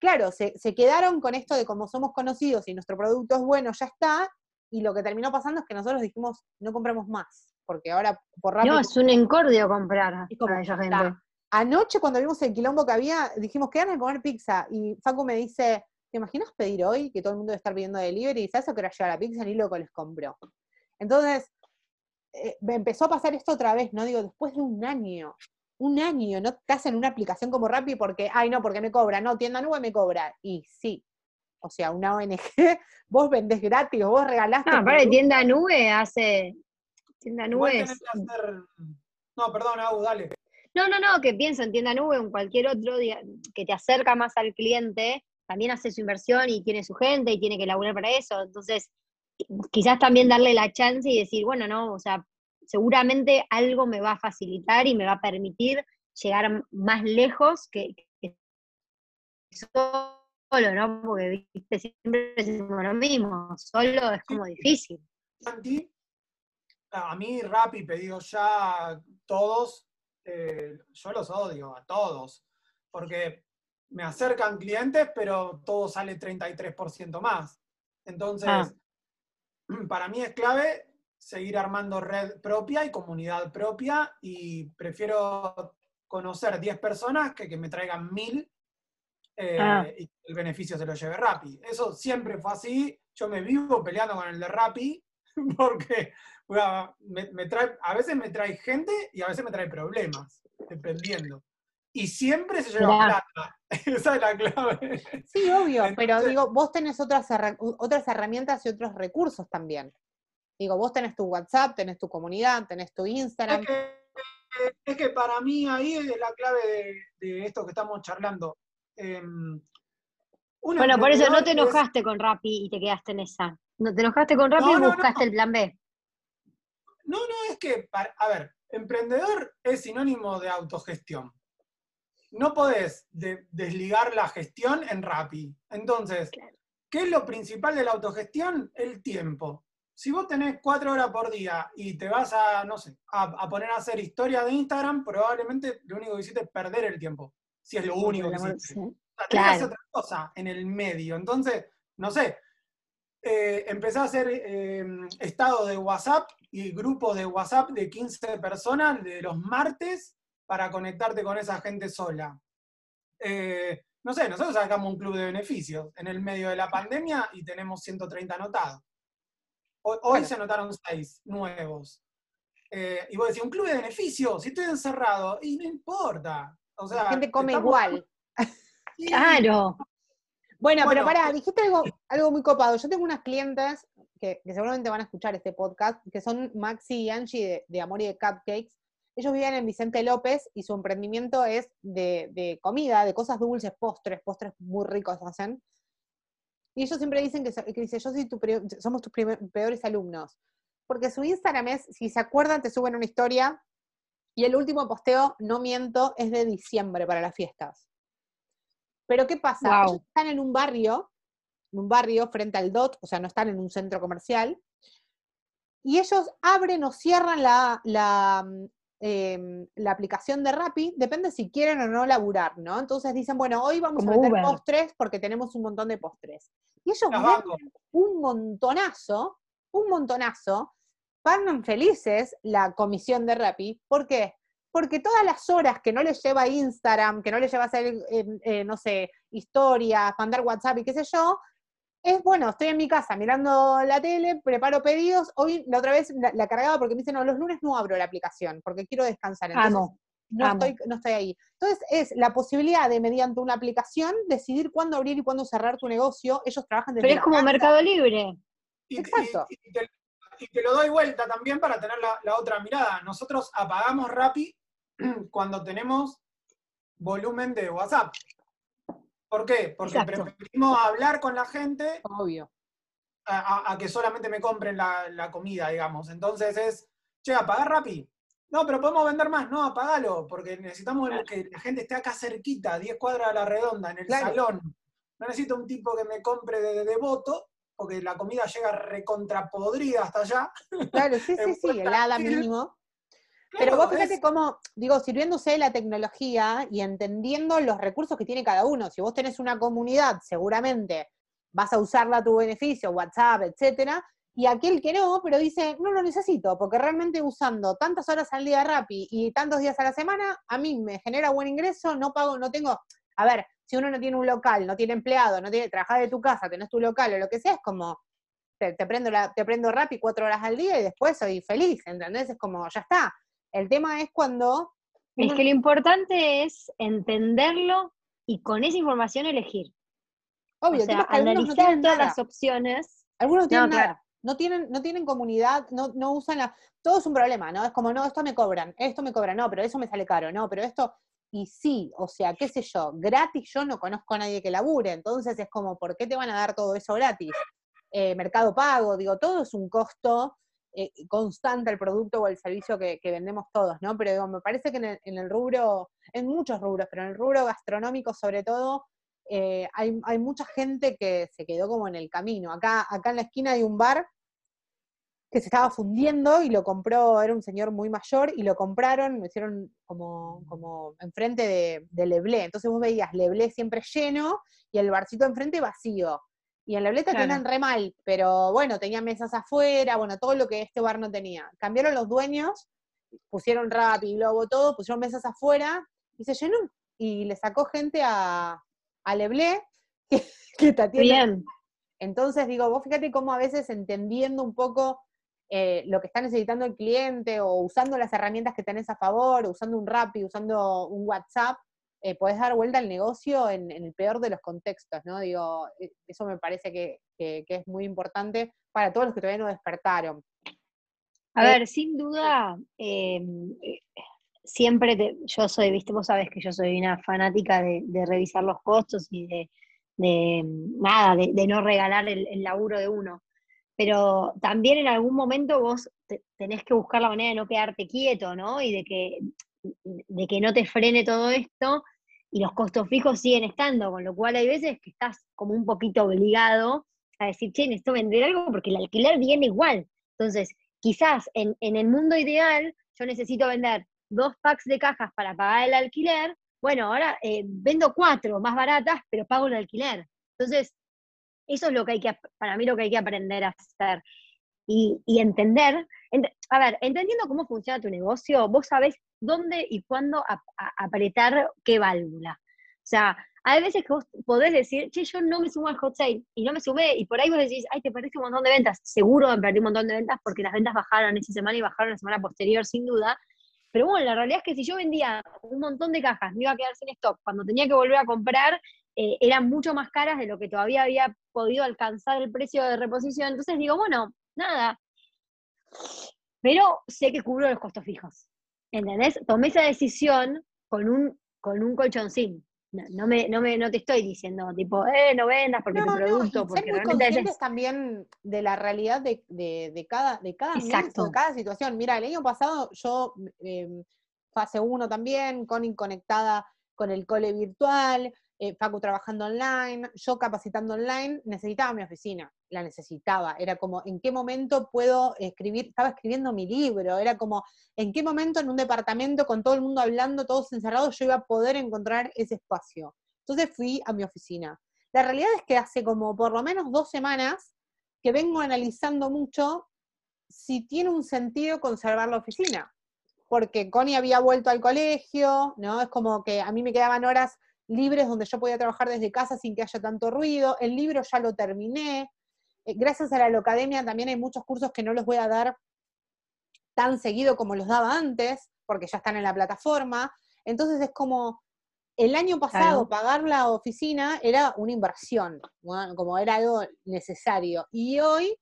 claro, se, se, quedaron con esto de como somos conocidos y nuestro producto es bueno, ya está, y lo que terminó pasando es que nosotros dijimos, no compramos más, porque ahora por rápido... No, es un encordio comprar para esa gente. Anoche cuando vimos el quilombo que había, dijimos, qué ganas de comer pizza, y Facu me dice, ¿te imaginas pedir hoy que todo el mundo debe estar pidiendo delivery? Y sabes que era llegar la pizza ni loco les compró. Entonces, eh, me empezó a pasar esto otra vez, ¿no? Digo, después de un año, un año, no te hacen una aplicación como Rappi porque, ay, no, porque me cobra, no, tienda nube me cobra. Y sí, o sea, una ONG, [LAUGHS] vos vendés gratis, vos regalaste. No, para tienda nube hace. Tienda nube. No, perdón, Agu, dale. No, no, no, que pienso en tienda nube o en cualquier otro que te acerca más al cliente, también hace su inversión y tiene su gente y tiene que laburar para eso. Entonces, quizás también darle la chance y decir, bueno, no, o sea, seguramente algo me va a facilitar y me va a permitir llegar más lejos que, solo, ¿no? Porque viste, siempre decimos lo mismo, solo es como difícil. A mí Rappi, pedido ya todos, eh, yo los odio a todos, porque me acercan clientes, pero todo sale 33% más. Entonces, ah. para mí es clave seguir armando red propia y comunidad propia y prefiero conocer 10 personas que que me traigan 1000 eh, ah. y el beneficio se lo lleve Rappi. Eso siempre fue así. Yo me vivo peleando con el de Rappi [LAUGHS] porque me, trae, a veces me trae gente y a veces me trae problemas, dependiendo. Y siempre se lleva plata. [LAUGHS] Esa es la clave. Sí, obvio, pero digo, vos tenés otras, otras herramientas y otros recursos también. Digo, vos tenés tu WhatsApp, tenés tu comunidad, tenés tu Instagram. Es que, para mí ahí es la clave de, esto que estamos charlando. Em, bueno, por eso no te enojaste con Rappi y te quedaste en esa. No te enojaste con Rappi y buscaste el plan B. No, no, es que, a ver, emprendedor es sinónimo de autogestión no podés desligar la gestión en Rappi. Entonces, ¿qué es lo principal de la autogestión? El tiempo. Si vos tenés cuatro horas por día y te vas a, no sé, a, poner a hacer historia de Instagram, probablemente lo único que hiciste es perder el tiempo. Si es lo único que hiciste. O sea, que hacer otra cosa en el medio. Entonces, no sé, eh, empecé a hacer eh, estados de WhatsApp y grupos de WhatsApp de 15 personas de los martes para conectarte con esa gente sola. Eh, no sé, nosotros sacamos un club de beneficios en el medio de la pandemia y tenemos 130 anotados. Hoy, se anotaron 6 nuevos. Eh, y vos decís, un club de beneficios, si estoy encerrado, y no importa. O sea, la gente come igual. [LAUGHS] Claro. Bueno, pero pará, dijiste algo, algo muy copado. Yo tengo unas clientes que, seguramente van a escuchar este podcast, que son Maxi y Angie de, de Amor y de Cupcakes, ellos viven en Vicente López y su emprendimiento es de, comida, de cosas dulces, postres, postres muy ricos hacen. Y ellos siempre dicen que, que dice, yo soy tu, somos tus peores alumnos. Porque su Instagram es, si se acuerdan, te suben una historia y el último posteo, no miento, es de diciembre para las fiestas. Pero ¿qué pasa? Ellos están en un barrio, en un barrio frente al DOT, o sea, no están en un centro comercial, y ellos abren o cierran la, Em, la aplicación de Rappi, depende si quieren o no laburar, ¿no? Entonces dicen, bueno, hoy vamos a meter postres porque tenemos un montón de postres. Y ellos venden un montonazo, un montonazo, pagan felices la comisión de Rappi. ¿Por qué? Porque todas las horas que no les lleva Instagram, que no les lleva a hacer, eh, eh, no sé, historias, mandar WhatsApp y qué sé yo, es bueno, estoy en mi casa mirando la tele, preparo pedidos. Hoy la otra vez la, cargaba porque me dicen, no, los lunes no abro la aplicación porque quiero descansar. Entonces, no, Estoy, no estoy ahí. Entonces, es la posibilidad de, mediante una aplicación, decidir cuándo abrir y cuándo cerrar tu negocio. Ellos trabajan desde Pero es como Mercado Libre. Exacto. Y, te, lo doy vuelta también para tener la, otra mirada. Nosotros apagamos Rappi [CLEARS THROAT] cuando tenemos volumen de WhatsApp. ¿Por qué? Porque preferimos hablar con la gente. Obvio. A, que solamente me compren la, comida, digamos. Entonces es, che, apagar Rappi. No, pero podemos vender más. No, apagalo, porque necesitamos que la gente esté acá cerquita, 10 cuadras a la redonda, en el salón. No necesito un tipo que me compre de, devoto porque la comida llega recontrapodrida hasta allá. Claro, sí, [LAUGHS] sí, sí, helada mínimo. Pero vos fíjate cómo, digo, sirviéndose de la tecnología y entendiendo los recursos que tiene cada uno. Si vos tenés una comunidad, seguramente vas a usarla a tu beneficio, WhatsApp, etcétera, y aquel que no, pero dice, no lo necesito, porque realmente usando tantas horas al día Rappi y tantos días a la semana, a mí me genera buen ingreso, no pago, no tengo, a ver, si uno no tiene un local, no tiene empleado, no tiene, trabajar de tu casa, tenés tu local o lo que sea, es como, te, prendo la, te prendo Rappi cuatro horas al día y después soy feliz, ¿entendés? Es como, ya está. El tema es cuando... Es que lo importante es entenderlo y con esa información elegir. Obvio, o sea, analizar todas las opciones. Algunos no tienen nada. No tienen, no tienen comunidad, no, no usan la. Todo es un problema, ¿no? Es como, no, esto me cobran, esto me cobran, no, pero eso me sale caro, no, pero esto. Y sí, o sea, qué sé yo, gratis yo no conozco a nadie que labure, entonces es como, ¿por qué te van a dar todo eso gratis? Eh, mercado pago, digo, todo es un costo eh, constante el producto o el servicio que, vendemos todos, ¿no? Pero digo, me parece que en el, en el, rubro, en muchos rubros, pero en el rubro gastronómico sobre todo, eh, hay, mucha gente que se quedó como en el camino. Acá, acá en la esquina hay un bar que se estaba fundiendo y lo compró, era un señor muy mayor, y lo compraron, lo hicieron como, como enfrente de, de Leblé. Entonces vos veías Leblé siempre lleno y el barcito enfrente vacío. Y en Leblé te claro. re mal, pero bueno, tenía mesas afuera, bueno, todo lo que este bar no tenía. Cambiaron los dueños, pusieron rap y globo, todo, pusieron mesas afuera y se llenó. Y le sacó gente a, a Leblé, [LAUGHS] que, que Bien. Entonces digo, vos fíjate cómo a veces entendiendo un poco eh, lo que está necesitando el cliente o usando las herramientas que tenés a favor, usando un Rappi, usando un WhatsApp, eh, podés dar vuelta al negocio en, el peor de los contextos, ¿no? Digo, e, eso me parece que, es muy importante para todos los que todavía no despertaron. A ver, sin duda, em, siempre yo soy, viste, vos sabés que yo soy una fanática de, revisar los costos y de, nada, de, no regalar el, laburo de uno. Pero también en algún momento vos tenés que buscar la manera de no quedarte quieto, ¿no? Y de que, de que no te frene todo esto y los costos fijos siguen estando, con lo cual hay veces que estás como un poquito obligado a decir, che, necesito vender algo porque el alquiler viene igual. Entonces, quizás en, en el mundo ideal yo necesito vender dos packs de cajas para pagar el alquiler, bueno, ahora eh, vendo cuatro más baratas, pero pago el alquiler. Entonces, eso es lo que hay que, para mí, lo que hay que aprender a hacer. Y, entender, a ver, entendiendo cómo funciona tu negocio, vos sabés dónde y cuándo apretar qué válvula. O sea, hay veces que vos podés decir, che, yo no me sumo al hot sale, y no me sumé, y por ahí vos decís, ay, te perdiste un montón de ventas. Seguro me perdí un montón de ventas porque las ventas bajaron esa semana y bajaron la semana posterior, sin duda, pero bueno, la realidad es que si yo vendía un montón de cajas, me iba a quedar sin stock. Cuando tenía que volver a comprar, eh, eran mucho más caras de lo que todavía había podido alcanzar el precio de reposición. Entonces digo, bueno, nada. Pero sé que cubro los costos fijos. ¿Entendés? Tomé esa decisión con un, con un colchoncín. No, me, no, me, no te estoy diciendo, tipo, eh, no vendas porque tu producto, porque realmente también de la realidad de, de, cada, de cada de cada situación. Mira, el año pasado yo, em, fase 1 también, Connie conectada con el cole virtual, eh, Facu trabajando online, yo capacitando online, necesitaba mi oficina, la necesitaba. Era como, ¿en qué momento puedo escribir? Estaba escribiendo mi libro, era como, ¿en qué momento en un departamento con todo el mundo hablando, todos encerrados, yo iba a poder encontrar ese espacio? Entonces fui a mi oficina. La realidad es que hace como por lo menos dos semanas que vengo analizando mucho si tiene un sentido conservar la oficina. Porque Connie había vuelto al colegio, ¿no? Es como que a mí me quedaban horas libres donde yo podía trabajar desde casa sin que haya tanto ruido. El libro ya lo terminé. Eh, gracias a la Locademia también hay muchos cursos que no los voy a dar tan seguido como los daba antes, porque ya están en la plataforma. Entonces es como, el año pasado pagar la oficina era una inversión, como era algo necesario. Y hoy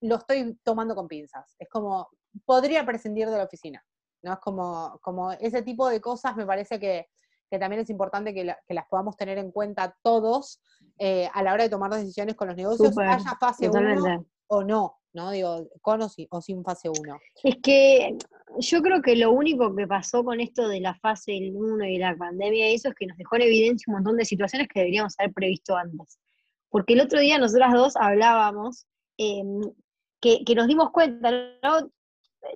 lo estoy tomando con pinzas. Es como, podría prescindir de la oficina. ¿no? Es como, como ese tipo de cosas me parece que, que también es importante que, las podamos tener en cuenta todos eh, a la hora de tomar decisiones con los negocios, haya fase 1 o no, ¿no? Digo, con o, sin fase 1. Es que yo creo que lo único que pasó con esto de la fase 1 y la pandemia y eso es que nos dejó en evidencia un montón de situaciones que deberíamos haber previsto antes. porque el otro día nosotras dos hablábamos em, que, nos dimos cuenta, ¿no?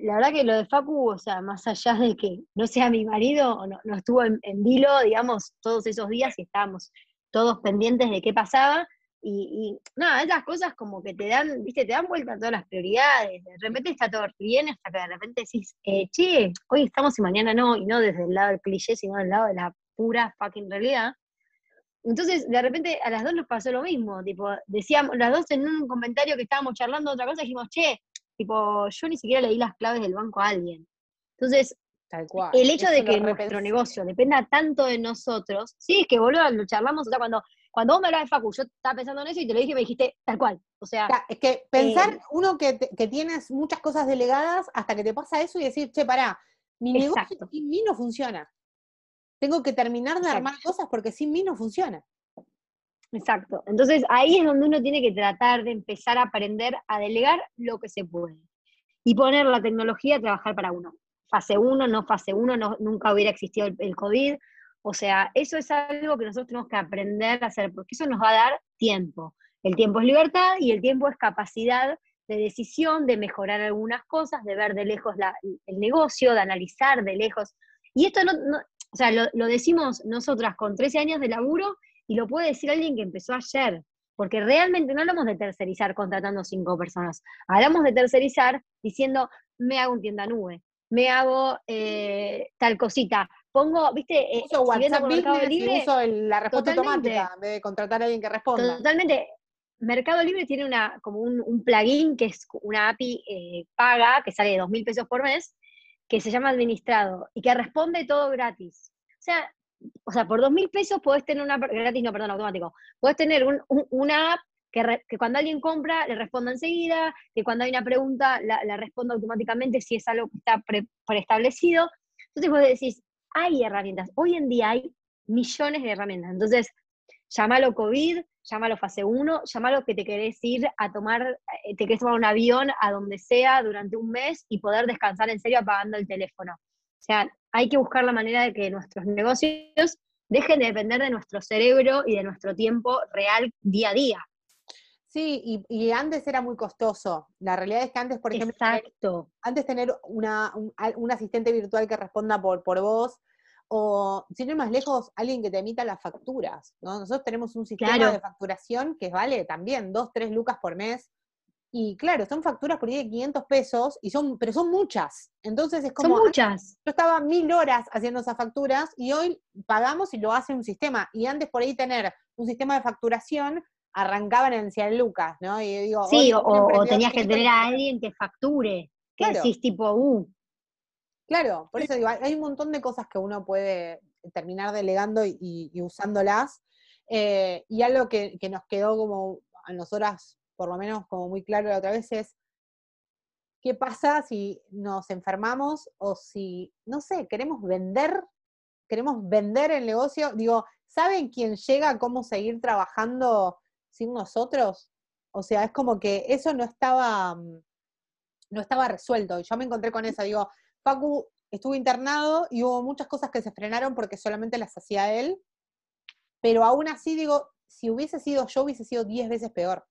La verdad que lo de Facu, o sea, más allá de que no sea mi marido, no, no estuvo en, en vilo, digamos, todos esos días y estábamos todos pendientes de qué pasaba, y, nada, esas cosas como que te dan, viste, te dan vuelta todas las prioridades. De repente está todo bien hasta que de repente decís, eh, che, hoy estamos y mañana no, y no desde el lado del cliché, sino del lado de la pura fucking realidad. Entonces, de repente a las dos nos pasó lo mismo, tipo, decíamos, las dos en un comentario que estábamos charlando otra cosa, dijimos, che, tipo, yo ni siquiera le di las claves del banco a alguien. Entonces, el hecho de que nuestro negocio dependa tanto de nosotros, sí, es que boludo, lo charlamos, o sea, cuando cuando vos me hablabas de Facu, yo estaba pensando en eso y te lo dije y me dijiste tal cual. O sea. es que pensar eh, uno que, tienes muchas cosas delegadas hasta que te pasa eso y decir, che, pará, mi negocio sin mí no funciona. Tengo que terminar de armar cosas porque sin mí no funciona. Exacto. Entonces ahí es donde uno tiene que tratar de empezar a aprender a delegar lo que se puede y poner la tecnología a trabajar para uno. Fase 1, no fase 1, no, nunca hubiera existido el, COVID, o sea, eso es algo que nosotros tenemos que aprender a hacer, porque eso nos va a dar tiempo. El tiempo es libertad y el tiempo es capacidad de decisión, de mejorar algunas cosas, de ver de lejos el negocio, de analizar de lejos. Y esto no, o sea, lo, decimos nosotras con 13 años de laburo y lo puede decir alguien que empezó ayer, porque realmente no hablamos de tercerizar contratando cinco personas, hablamos de tercerizar diciendo, me hago un tienda nube, me hago eh, tal cosita, pongo, viste, eh, uso WhatsApp Mercado Libre, uso la respuesta automática en vez de contratar a alguien que responda. Totalmente. Mercado Libre tiene una, como un, plugin que es una API eh, paga, que sale de dos mil pesos por mes, que se llama administrado y que responde todo gratis. O sea, o sea por dos mil pesos podés tener una, gratis, no, perdón, automático, podés tener una app que, que, cuando alguien compra le responda enseguida, que cuando hay una pregunta la, responda automáticamente si es algo que está preestablecido. Entonces vos decís, hay herramientas. Hoy en día hay millones de herramientas. Entonces, llámalo COVID, llámalo fase 1, llámalo que te querés ir a tomar, eh, te querés tomar un avión a donde sea durante un mes y poder descansar en serio apagando el teléfono. O sea, hay que buscar la manera de que nuestros negocios dejen de depender de nuestro cerebro y de nuestro tiempo real día a día. Sí, y, antes era muy costoso. La realidad es que antes, por ejemplo, Exacto. antes tener una, un, asistente virtual que responda por, por vos, o si no es más lejos, alguien que te emita las facturas. ¿no? Nosotros tenemos un sistema de facturación que vale también dos, tres lucas por mes. Y claro, son facturas por ahí de 500 pesos, y son, pero son muchas. Entonces es como. Son muchas. Yo estaba mil horas haciendo esas facturas y hoy pagamos y lo hace un sistema. Y antes por ahí tener un sistema de facturación arrancaban en 100 lucas, ¿no? Y digo, sí, o, tenías que tener a alguien que facture, que decís tipo, uh. Claro, por eso digo, hay un montón de cosas que uno puede terminar delegando y, usándolas. Eh, y algo que, nos quedó como a nosotras, por lo menos como muy claro la otra vez, es qué pasa si nos enfermamos o si, no sé, queremos vender, queremos vender el negocio. Digo, ¿saben quién llega a cómo seguir trabajando sin nosotros. O sea, es como que eso no estaba, mm, no estaba resuelto. Y yo me encontré con eso. Digo, Facu estuvo internado y hubo muchas cosas que se frenaron porque solamente las hacía él. Pero aún así, digo, si hubiese sido yo, hubiese sido diez veces peor.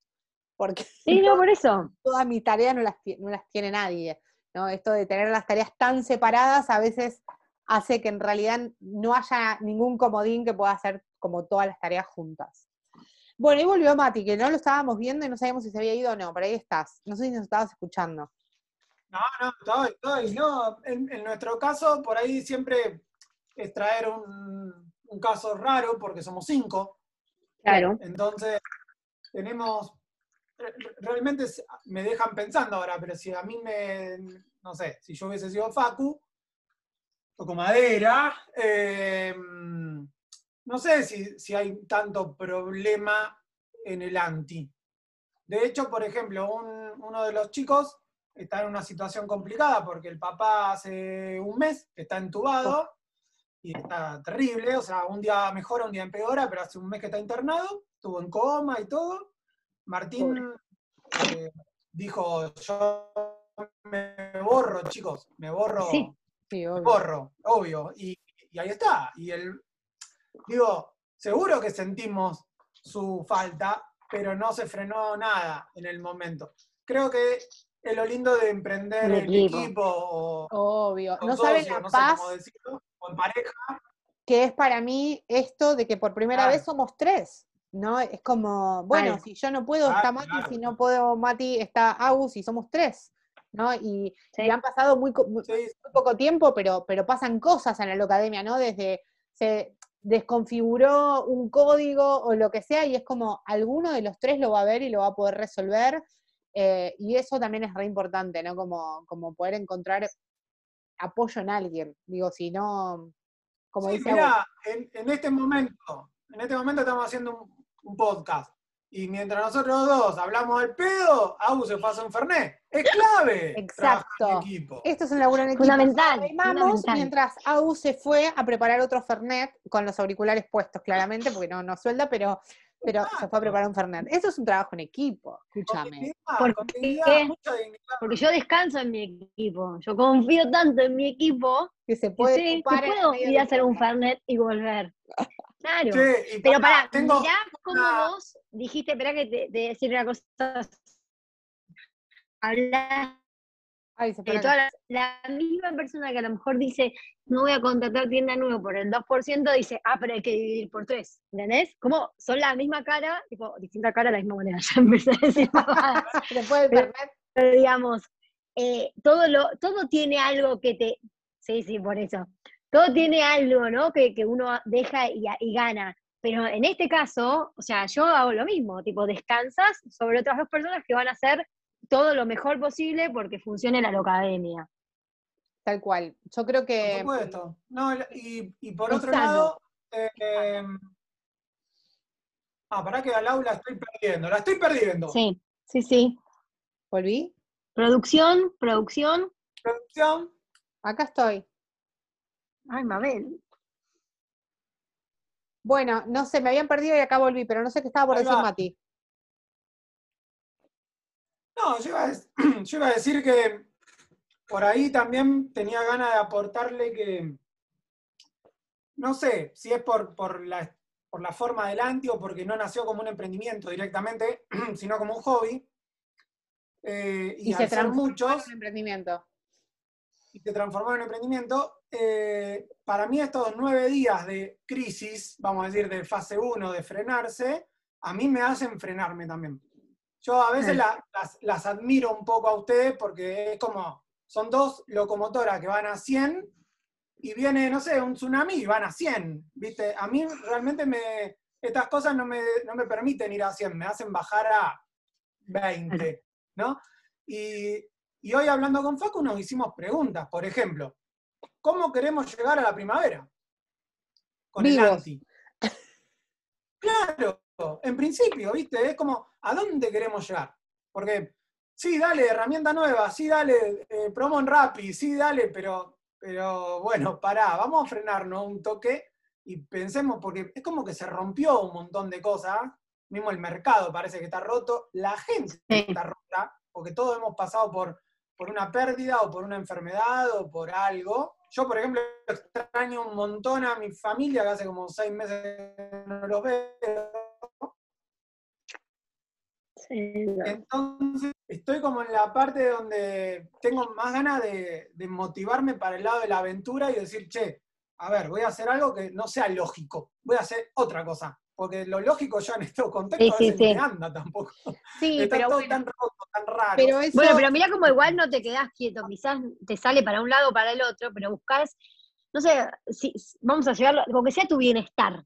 Porque sí, no, por eso. [LAUGHS] Todas mis tareas no las, no las tiene nadie. ¿no? Esto de tener las tareas tan separadas a veces hace que en realidad no haya ningún comodín que pueda hacer como todas las tareas juntas. Bueno, ahí volvió Mati, que no lo estábamos viendo y no sabíamos si se había ido o no, pero ahí estás. No sé si nos estabas escuchando. No, no, estoy, estoy. No, en, nuestro caso, por ahí siempre es traer un, caso raro porque somos cinco. Claro. Entonces, tenemos, realmente me dejan pensando ahora, pero si a mí me, no sé, si yo hubiese sido Facu, toco madera, eh, no sé si, hay tanto problema en el anti. De hecho, por ejemplo, uno de los chicos está en una situación complicada porque el papá hace un mes está entubado y está terrible, o sea, un día mejora, un día empeora, pero hace un mes que está internado, estuvo en coma y todo. Martín eh, dijo, yo me borro, chicos, me borro, me borro, obvio. Y, y, ahí está. Y el, digo, seguro que sentimos su falta, pero no se frenó nada en el momento. Creo que es lo lindo de emprender En equipo. equipo o Obvio. con No saben la no sé paz cómo decirlo, o en pareja. que es para mí esto de que por primera Claro. vez somos tres, ¿no? Es como, bueno, Claro. si yo no puedo, está Claro, Mati, claro. si no puedo, Mati, está Agus, y somos tres, ¿no? Y, Sí. y han pasado muy, co- muy- Sí, muy poco tiempo, pero, pero pasan cosas en la Locademia, ¿no? Desde se desconfiguró un código o lo que sea, y es como alguno de los tres lo va a ver y lo va a poder resolver, eh, y eso también es re importante, ¿no? Como, como poder encontrar apoyo en alguien. Digo, si no, como Sí, dice Agus, mirá, en, en este momento, en este momento estamos haciendo un, un podcast. Y mientras nosotros dos hablamos del pedo, Abu se pasa un Fernet. Es clave. en Exacto. equipo. Esto es un laburo en equipo. Fundamental, mientras Agus se fue a preparar otro Fernet con los auriculares puestos, claramente, porque no, no suelda, pero, pero se fue a preparar un Fernet. Eso es un trabajo en equipo, escúchame. dignidad, ¿Por con qué? dignidad, mucha dignidad. Porque yo descanso en mi equipo. Yo confío tanto en mi equipo Que se puede sé que en puedo ir a hacer un. Fernet y volver. Claro. Pero pará, pará, tengo, mirá cómo una- vos dijiste, espera que te, te decir una cosa. Hablaste Ay, se de para la, la misma persona que a lo mejor dice, no voy a contratar tienda nueva por el 2%, dice, ah, pero hay que dividir por 3. ¿Entendés? Como son la misma cara, tipo, distinta cara, la misma moneda. [LAUGHS] Ya empecé a decir. [LAUGHS] Después del Pero- pero digamos, eh, todo, lo, todo tiene algo que te... Sí, sí, por eso. Todo tiene algo, ¿no? Que, que uno deja y, y gana. Pero en este caso, o sea, yo hago lo mismo, tipo, descansas sobre otras dos personas que van a hacer todo lo mejor posible porque funcione la locademia. tal cual. Yo creo Por que supuesto. No, y, y por otro sano. lado, eh, eh, ah, pará que al aula estoy perdiendo, la estoy perdiendo. Sí, sí, sí. volví. Producción, producción. Producción, Acá estoy. Ay, Mabel. Bueno, no sé, me habían perdido y acá volví, pero no sé qué estaba por Ahí decir va. Mati. No, yo iba, a, dec- [CLEARS THROAT] yo iba a decir que por ahí también tenía ganas de aportarle que, no sé, si es por, por, la, por la forma del anti o porque no nació como un emprendimiento directamente, [CLEARS THROAT] sino como un hobby. eh, y, Y se transformó en muchos, un emprendimiento. y se transformó en emprendimiento, eh, para mí estos nueve días de crisis, vamos a decir, de fase 1, de frenarse, a mí me hacen frenarme también. Yo a veces la- las, las admiro un poco a ustedes porque es como, son dos locomotoras que van a 100 y viene, no sé, un tsunami y van a 100, ¿viste? A mí realmente me, estas cosas no me, no me permiten ir a 100, me hacen bajar a 20, ¿no? Y, y hoy hablando con Facu nos hicimos preguntas, por ejemplo, ¿cómo queremos llegar a la primavera? Con el anti. Claro, en principio, ¿viste? Es como, ¿a dónde queremos llegar? Porque, sí, dale, herramienta nueva, sí, dale, eh, promo en Rappi, sí, dale, pero, pero bueno, pará, vamos a frenarnos un toque y pensemos, porque es como que se rompió un montón de cosas, mismo el mercado parece que está roto, la gente Sí. está rota, porque todos hemos pasado por, por una pérdida o por una enfermedad o por algo. Yo, por ejemplo, extraño un montón a mi familia, que hace como seis meses que no los veo. Sí, Entonces, estoy como en la parte donde tengo más ganas de, de motivarme para el lado de la aventura y decir, che, a ver, voy a hacer algo que no sea lógico, voy a hacer otra cosa. Porque lo lógico ya en estos contextos Sí, sí, sí. anda tampoco. [LAUGHS] Sí, Está pero todo bueno, tan roto, tan raro. pero eso, Bueno, pero mira como igual no te quedás quieto, quizás te sale para un lado o para el otro, pero buscas, no sé, si, vamos a llevarlo, como que sea tu bienestar,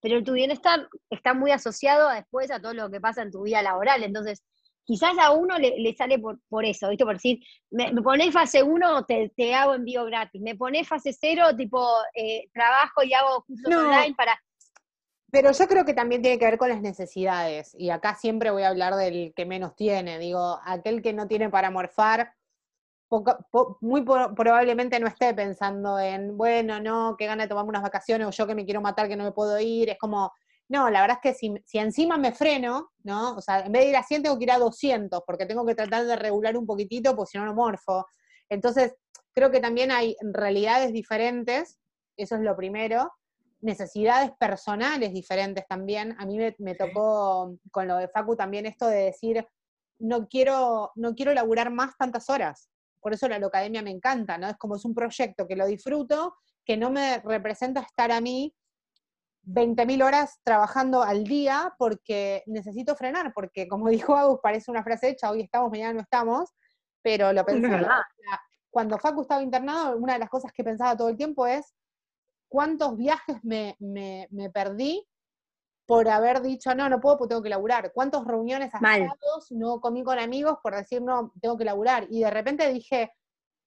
pero tu bienestar está muy asociado a después a todo lo que pasa en tu vida laboral, entonces quizás a uno le, le sale por, por eso, ¿viste? Por decir, me, me ponés fase 1, te, te hago envío gratis, me ponés fase 0, tipo, eh, trabajo y hago cursos No. online para... Pero yo creo que también tiene que ver con las necesidades. Y acá siempre voy a hablar del que menos tiene. Digo, aquel que no tiene para morfar, poca- po- muy probablemente no esté pensando en, bueno, no, que gana de tomarme unas vacaciones o yo que me quiero matar, que no me puedo ir. Es como, no, la verdad es que si, si encima me freno, ¿no? O sea, en vez de ir a 100 tengo que ir a 200 porque tengo que tratar de regular un poquitito porque si no, no morfo. Entonces, creo que también hay realidades diferentes, eso es lo primero. Necesidades personales diferentes también. A mí me, tocó con lo de Facu también esto de decir, no quiero, no quiero laburar más tantas horas. Por eso la academia me encanta, ¿no? Es como es un proyecto que lo disfruto, que no me representa estar a mí 20.000 horas trabajando al día porque necesito frenar, porque como [LAUGHS] dijo Agus, parece una frase hecha, hoy estamos, mañana no estamos, pero lo pensé. Cuando Facu estaba internado, una de las cosas que pensaba todo el tiempo es cuántos viajes me, perdí por haber dicho, no, no puedo porque tengo que laburar. ¿Cuántas reuniones asados no comí con amigos por decir, no, tengo que laburar? Y de repente dije,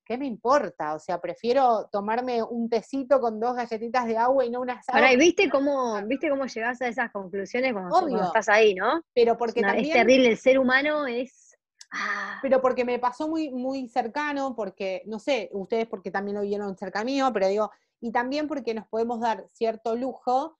¿qué me importa? O sea, prefiero tomarme un tecito con dos galletitas de agua y no una asado. Ahora, ¿y viste cómo, viste cómo llegas a esas conclusiones cuando, estás ahí, no? Pero porque también, Es terrible, el ser humano es... Ah. Pero porque me pasó muy, muy cercano, porque, no sé, ustedes porque también lo vieron cerca mío, pero digo, y también porque nos podemos dar cierto lujo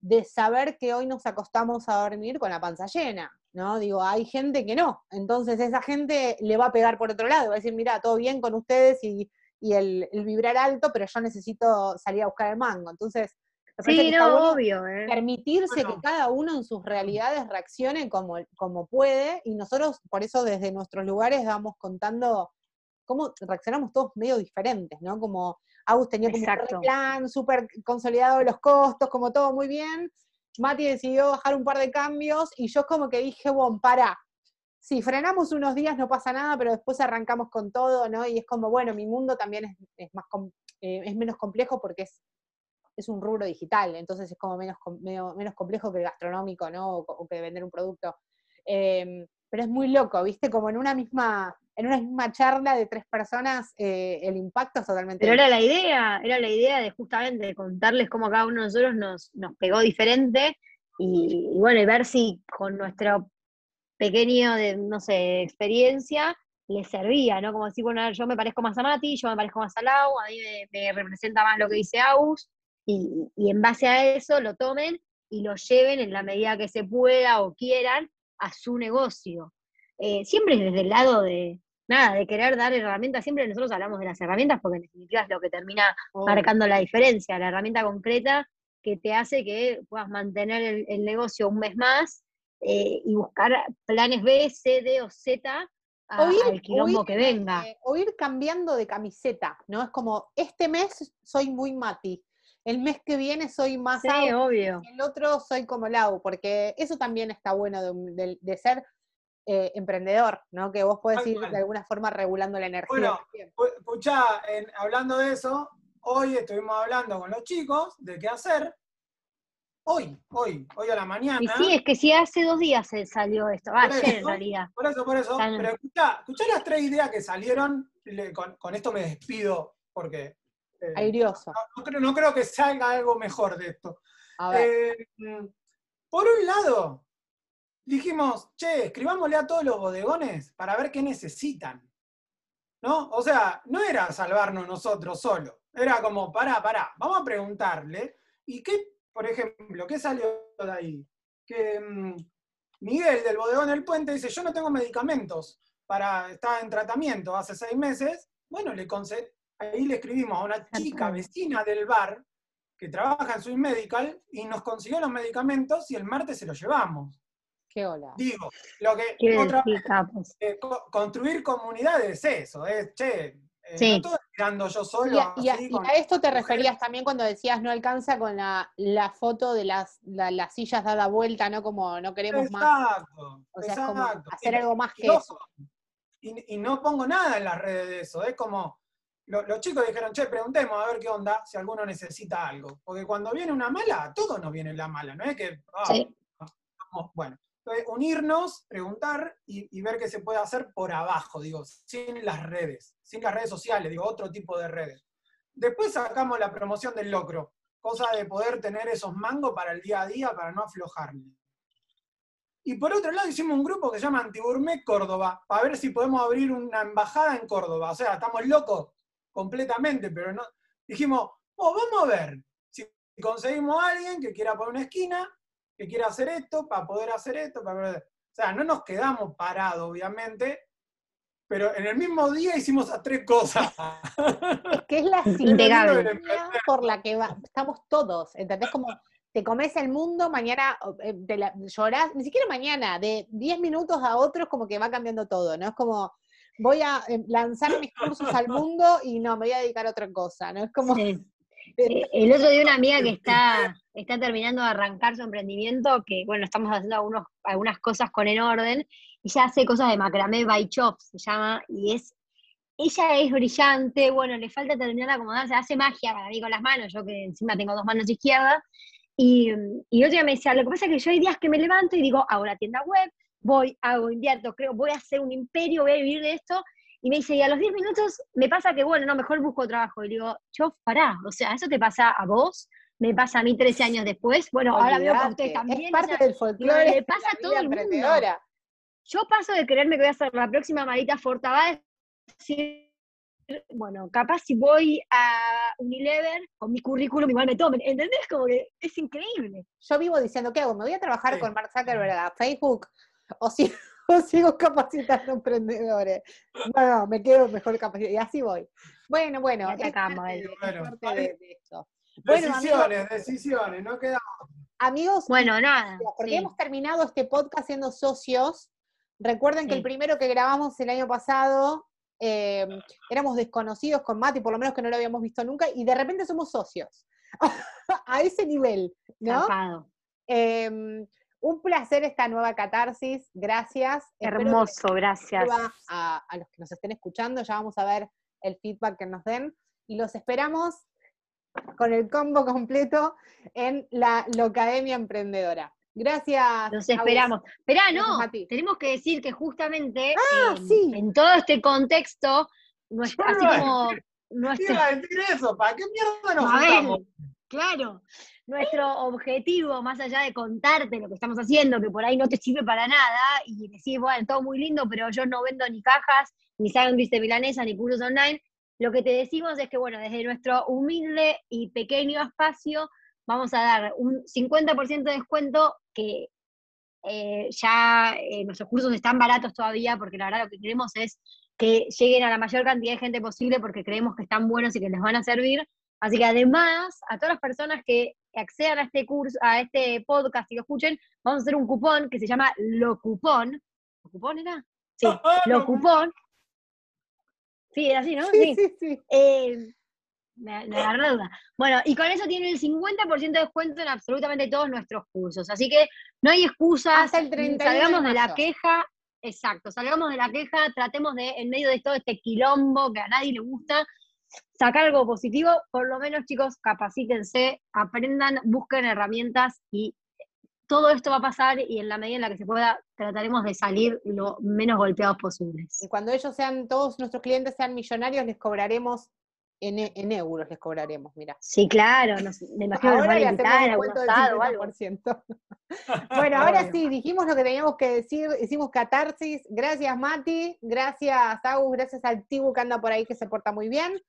de saber que hoy nos acostamos a dormir con la panza llena, ¿no? Digo, hay gente que no, entonces esa gente le va a pegar por otro lado, va a decir, mira, todo bien con ustedes y, el, vibrar alto, pero yo necesito salir a buscar el mango. Entonces, sí, no, obvio, ¿eh? permitirse que cada uno en sus realidades reaccione como, como puede, y nosotros por eso desde nuestros lugares vamos contando cómo reaccionamos todos medio diferentes, ¿no? Como Agus tenía como un plan súper consolidado de los costos, como todo muy bien. Mati decidió bajar un par de cambios y yo como que dije, bueno, para, si frenamos unos días no pasa nada, pero después arrancamos con todo, ¿no? Y es como, bueno, mi mundo también es, más eh, es menos complejo porque es, es un rubro digital, entonces es como menos, menos complejo que el gastronómico, ¿no? O, que vender un producto. Em, pero es muy loco, ¿viste? Como en una misma, en una misma charla de tres personas, eh, el impacto es totalmente Pero era la idea, era la idea de justamente contarles cómo cada uno de nosotros nos, nos pegó diferente y, bueno, y ver si con nuestro pequeño, de, no sé, experiencia, les servía, ¿no? Como decir, bueno, yo me parezco más a Mati, yo me parezco más a Lau, a mí me, representa más lo que dice Aus, y, y en base a eso lo tomen y lo lleven en la medida que se pueda o quieran a su negocio. Eh, siempre desde el lado de, nada, de querer dar herramientas, siempre nosotros hablamos de las herramientas porque en definitiva es lo que termina marcando la diferencia, la herramienta concreta que te hace que puedas mantener el, negocio un mes más eh, y buscar planes B, C, D o Z al quilombo que venga. o ir cambiando de camiseta, ¿no? Es como, este mes soy muy Mati, el mes que viene soy más sí, obvio. el otro soy como Lau, porque eso también está bueno de, ser eh, emprendedor, ¿no? Que vos podés ir de alguna forma regulando la energía. Bueno, escuchá, hablando de eso, hoy estuvimos hablando con los chicos de qué hacer. Hoy, hoy, hoy a la mañana. Y sí, es que si hace dos días se salió esto, va, ayer en realidad. Por eso, por eso. Pero escuchá, escuchá las tres ideas que salieron, con, con esto me despido, porque eh, Airioso. No, creo, que salga algo mejor de esto. Eh, por un lado, dijimos, che, escribámosle a todos los bodegones para ver qué necesitan. ¿No? O sea, no era salvarnos nosotros solo. Era como, pará, pará, vamos a preguntarle. ¿Y qué, por ejemplo, qué salió de ahí? Que mm, Miguel del bodegón del puente dice, yo no tengo medicamentos para estar en tratamiento hace seis meses. Bueno, le, concedí ahí le escribimos a una chica vecina del bar que trabaja en Swiss Medical y nos consiguió los medicamentos y el martes se los llevamos. Qué hola. Digo, lo que otra, eh, construir comunidades es eso, es, che, eh, no estoy mirando yo solo. Y, a, esto te referías también cuando decías no alcanza con la, foto de las, las sillas dada vuelta, ¿no? Como no queremos más. O sea, como hacer algo más que eso. Y, y, no pongo nada en las redes de eso, es como, los chicos dijeron, che, preguntemos a ver qué onda, si alguno necesita algo. Porque cuando viene una mala, todos nos viene la mala, no es que, ah, bueno, unirnos, preguntar y, ver qué se puede hacer por abajo, digo, sin las redes, sin las redes sociales, digo, otro tipo de redes. Después sacamos la promoción del locro, cosa de poder tener esos mangos para el día a día, para no aflojarme. Y por otro lado hicimos un grupo que se llama Antigourmet Córdoba, para ver si podemos abrir una embajada en Córdoba. O sea, estamos locos completamente, pero no. Dijimos, oh, vamos a ver si conseguimos a alguien que quiera poner una esquina, que quiera hacer esto, para poder hacer esto, para O sea, no nos quedamos parados, obviamente, pero en el mismo día hicimos a tres cosas. que es la [LAUGHS] Innegable. por la que va- estamos todos, ¿entendés? Como te comes el mundo, mañana eh, te la- llorás, ni siquiera mañana, de 10 minutos a otros como que va cambiando todo, ¿no? Es como, voy a eh, lanzar mis cursos al mundo y no, me voy a dedicar a otra cosa, ¿no? Es como, Sí. Eh, El otro día una amiga que está, está terminando de arrancar su emprendimiento, que bueno, estamos haciendo algunos, algunas cosas con en orden, y ella hace cosas de macramé by chop, se llama, y es, ella es brillante, bueno, le falta terminar de acomodarse, hace magia para mí con las manos, yo que encima tengo dos manos izquierdas, y, y el otro día me decía, lo que pasa es que yo hay días que me levanto y digo, hago la tienda web, voy, hago, invierto, creo, voy a hacer un imperio, voy a vivir de esto, y me dice, y a los 10 minutos me pasa que, bueno, no, mejor busco trabajo. Y le digo, yo, pará, o sea, eso te pasa a vos, me pasa a mí 13 años después, bueno, ahora veo que a ustedes también. es o parte sea, del folclore. le de pasa la a todo el mundo. emprendedora. yo paso de creerme que voy a ser la próxima Marita Fortabá, decir, bueno, capaz si voy a Unilever con mi currículum igual me tomen, ¿entendés? Como que es increíble. Yo vivo diciendo, ¿qué hago? ¿Me voy a trabajar Sí. con Mark Zuckerberg a Facebook? [LAUGHS] ¿O, si- [LAUGHS] o sigo capacitando emprendedores? No, no, me quedo mejor capacitado. Y así voy. Bueno, bueno, es parte, eh. de- es Bueno, parte vale. de, de esto. Bueno, amigos, decisiones, decisiones, no queda. amigos, Bueno, nada. porque sí. hemos terminado este podcast siendo socios. Recuerden que el primero que grabamos el año pasado eh, éramos desconocidos con Mati, por lo menos que no lo habíamos visto nunca, y de repente somos socios. [LAUGHS] a ese nivel, ¿no? Zarpado. Un placer esta nueva catarsis, gracias. Hermoso, gracias. a, a los que nos estén escuchando, ya vamos a ver el feedback que nos den y los esperamos con el combo completo en la Locademia Emprendedora. Gracias. Los esperamos. Esperá, no, tenemos que decir que justamente Ah, en, sí. en todo este contexto, nuestra- así como ¿Qué iba a decir eso? ¿Para qué mierda nos juntamos? Claro, nuestro objetivo, más allá de contarte lo que estamos haciendo, que por ahí no te sirve para nada, y decir, bueno, todo muy lindo, pero yo no vendo ni cajas, ni sándwich de milanesa, ni cursos online, lo que te decimos es que, bueno, desde nuestro humilde y pequeño espacio, vamos a dar un 50% de descuento que eh, ya eh, nuestros cursos están baratos todavía, porque la verdad lo que queremos es que lleguen a la mayor cantidad de gente posible porque creemos que están buenos y que les van a servir. Así que además, a todas las personas que accedan a este curso, a este podcast y lo escuchen, vamos a hacer un cupón que se llama Lo Cupón. ¿Lo Cupón era? Sí, Lo Cupón. Sí, era así, ¿no? Sí, sí, sí. Eh, me, me agarró la duda. Bueno, y con eso tienen el 50% de descuento en absolutamente todos nuestros cursos. Así que no hay excusas. Hasta el 31 de salgamos de, la queja. Exacto, salgamos de la queja, tratemos de, en medio de todo este quilombo que a nadie le gusta, sacar algo positivo. Por lo menos, chicos, capacítense, aprendan, busquen herramientas y todo esto va a pasar y en la medida en la que se pueda, trataremos de salir lo menos golpeados posibles. Y cuando ellos sean, todos nuestros clientes sean millonarios, les cobraremos en, e- en euros, les cobraremos, mira. Sí, claro, nos, me imagino que nos van a invitar a algo. 50%. [LAUGHS] bueno, ahora sí, dijimos lo que teníamos que decir, hicimos catarsis. Gracias, Mati. Gracias, Agus. Gracias al Tibu que anda por ahí que se porta muy bien.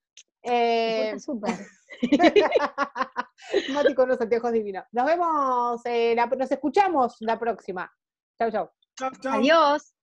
Eh, Está súper. [LAUGHS] Mati con los anteojos divinos. Nos vemos, eh, la- nos escuchamos la próxima. Chau, chau. Chau, chau. Adiós.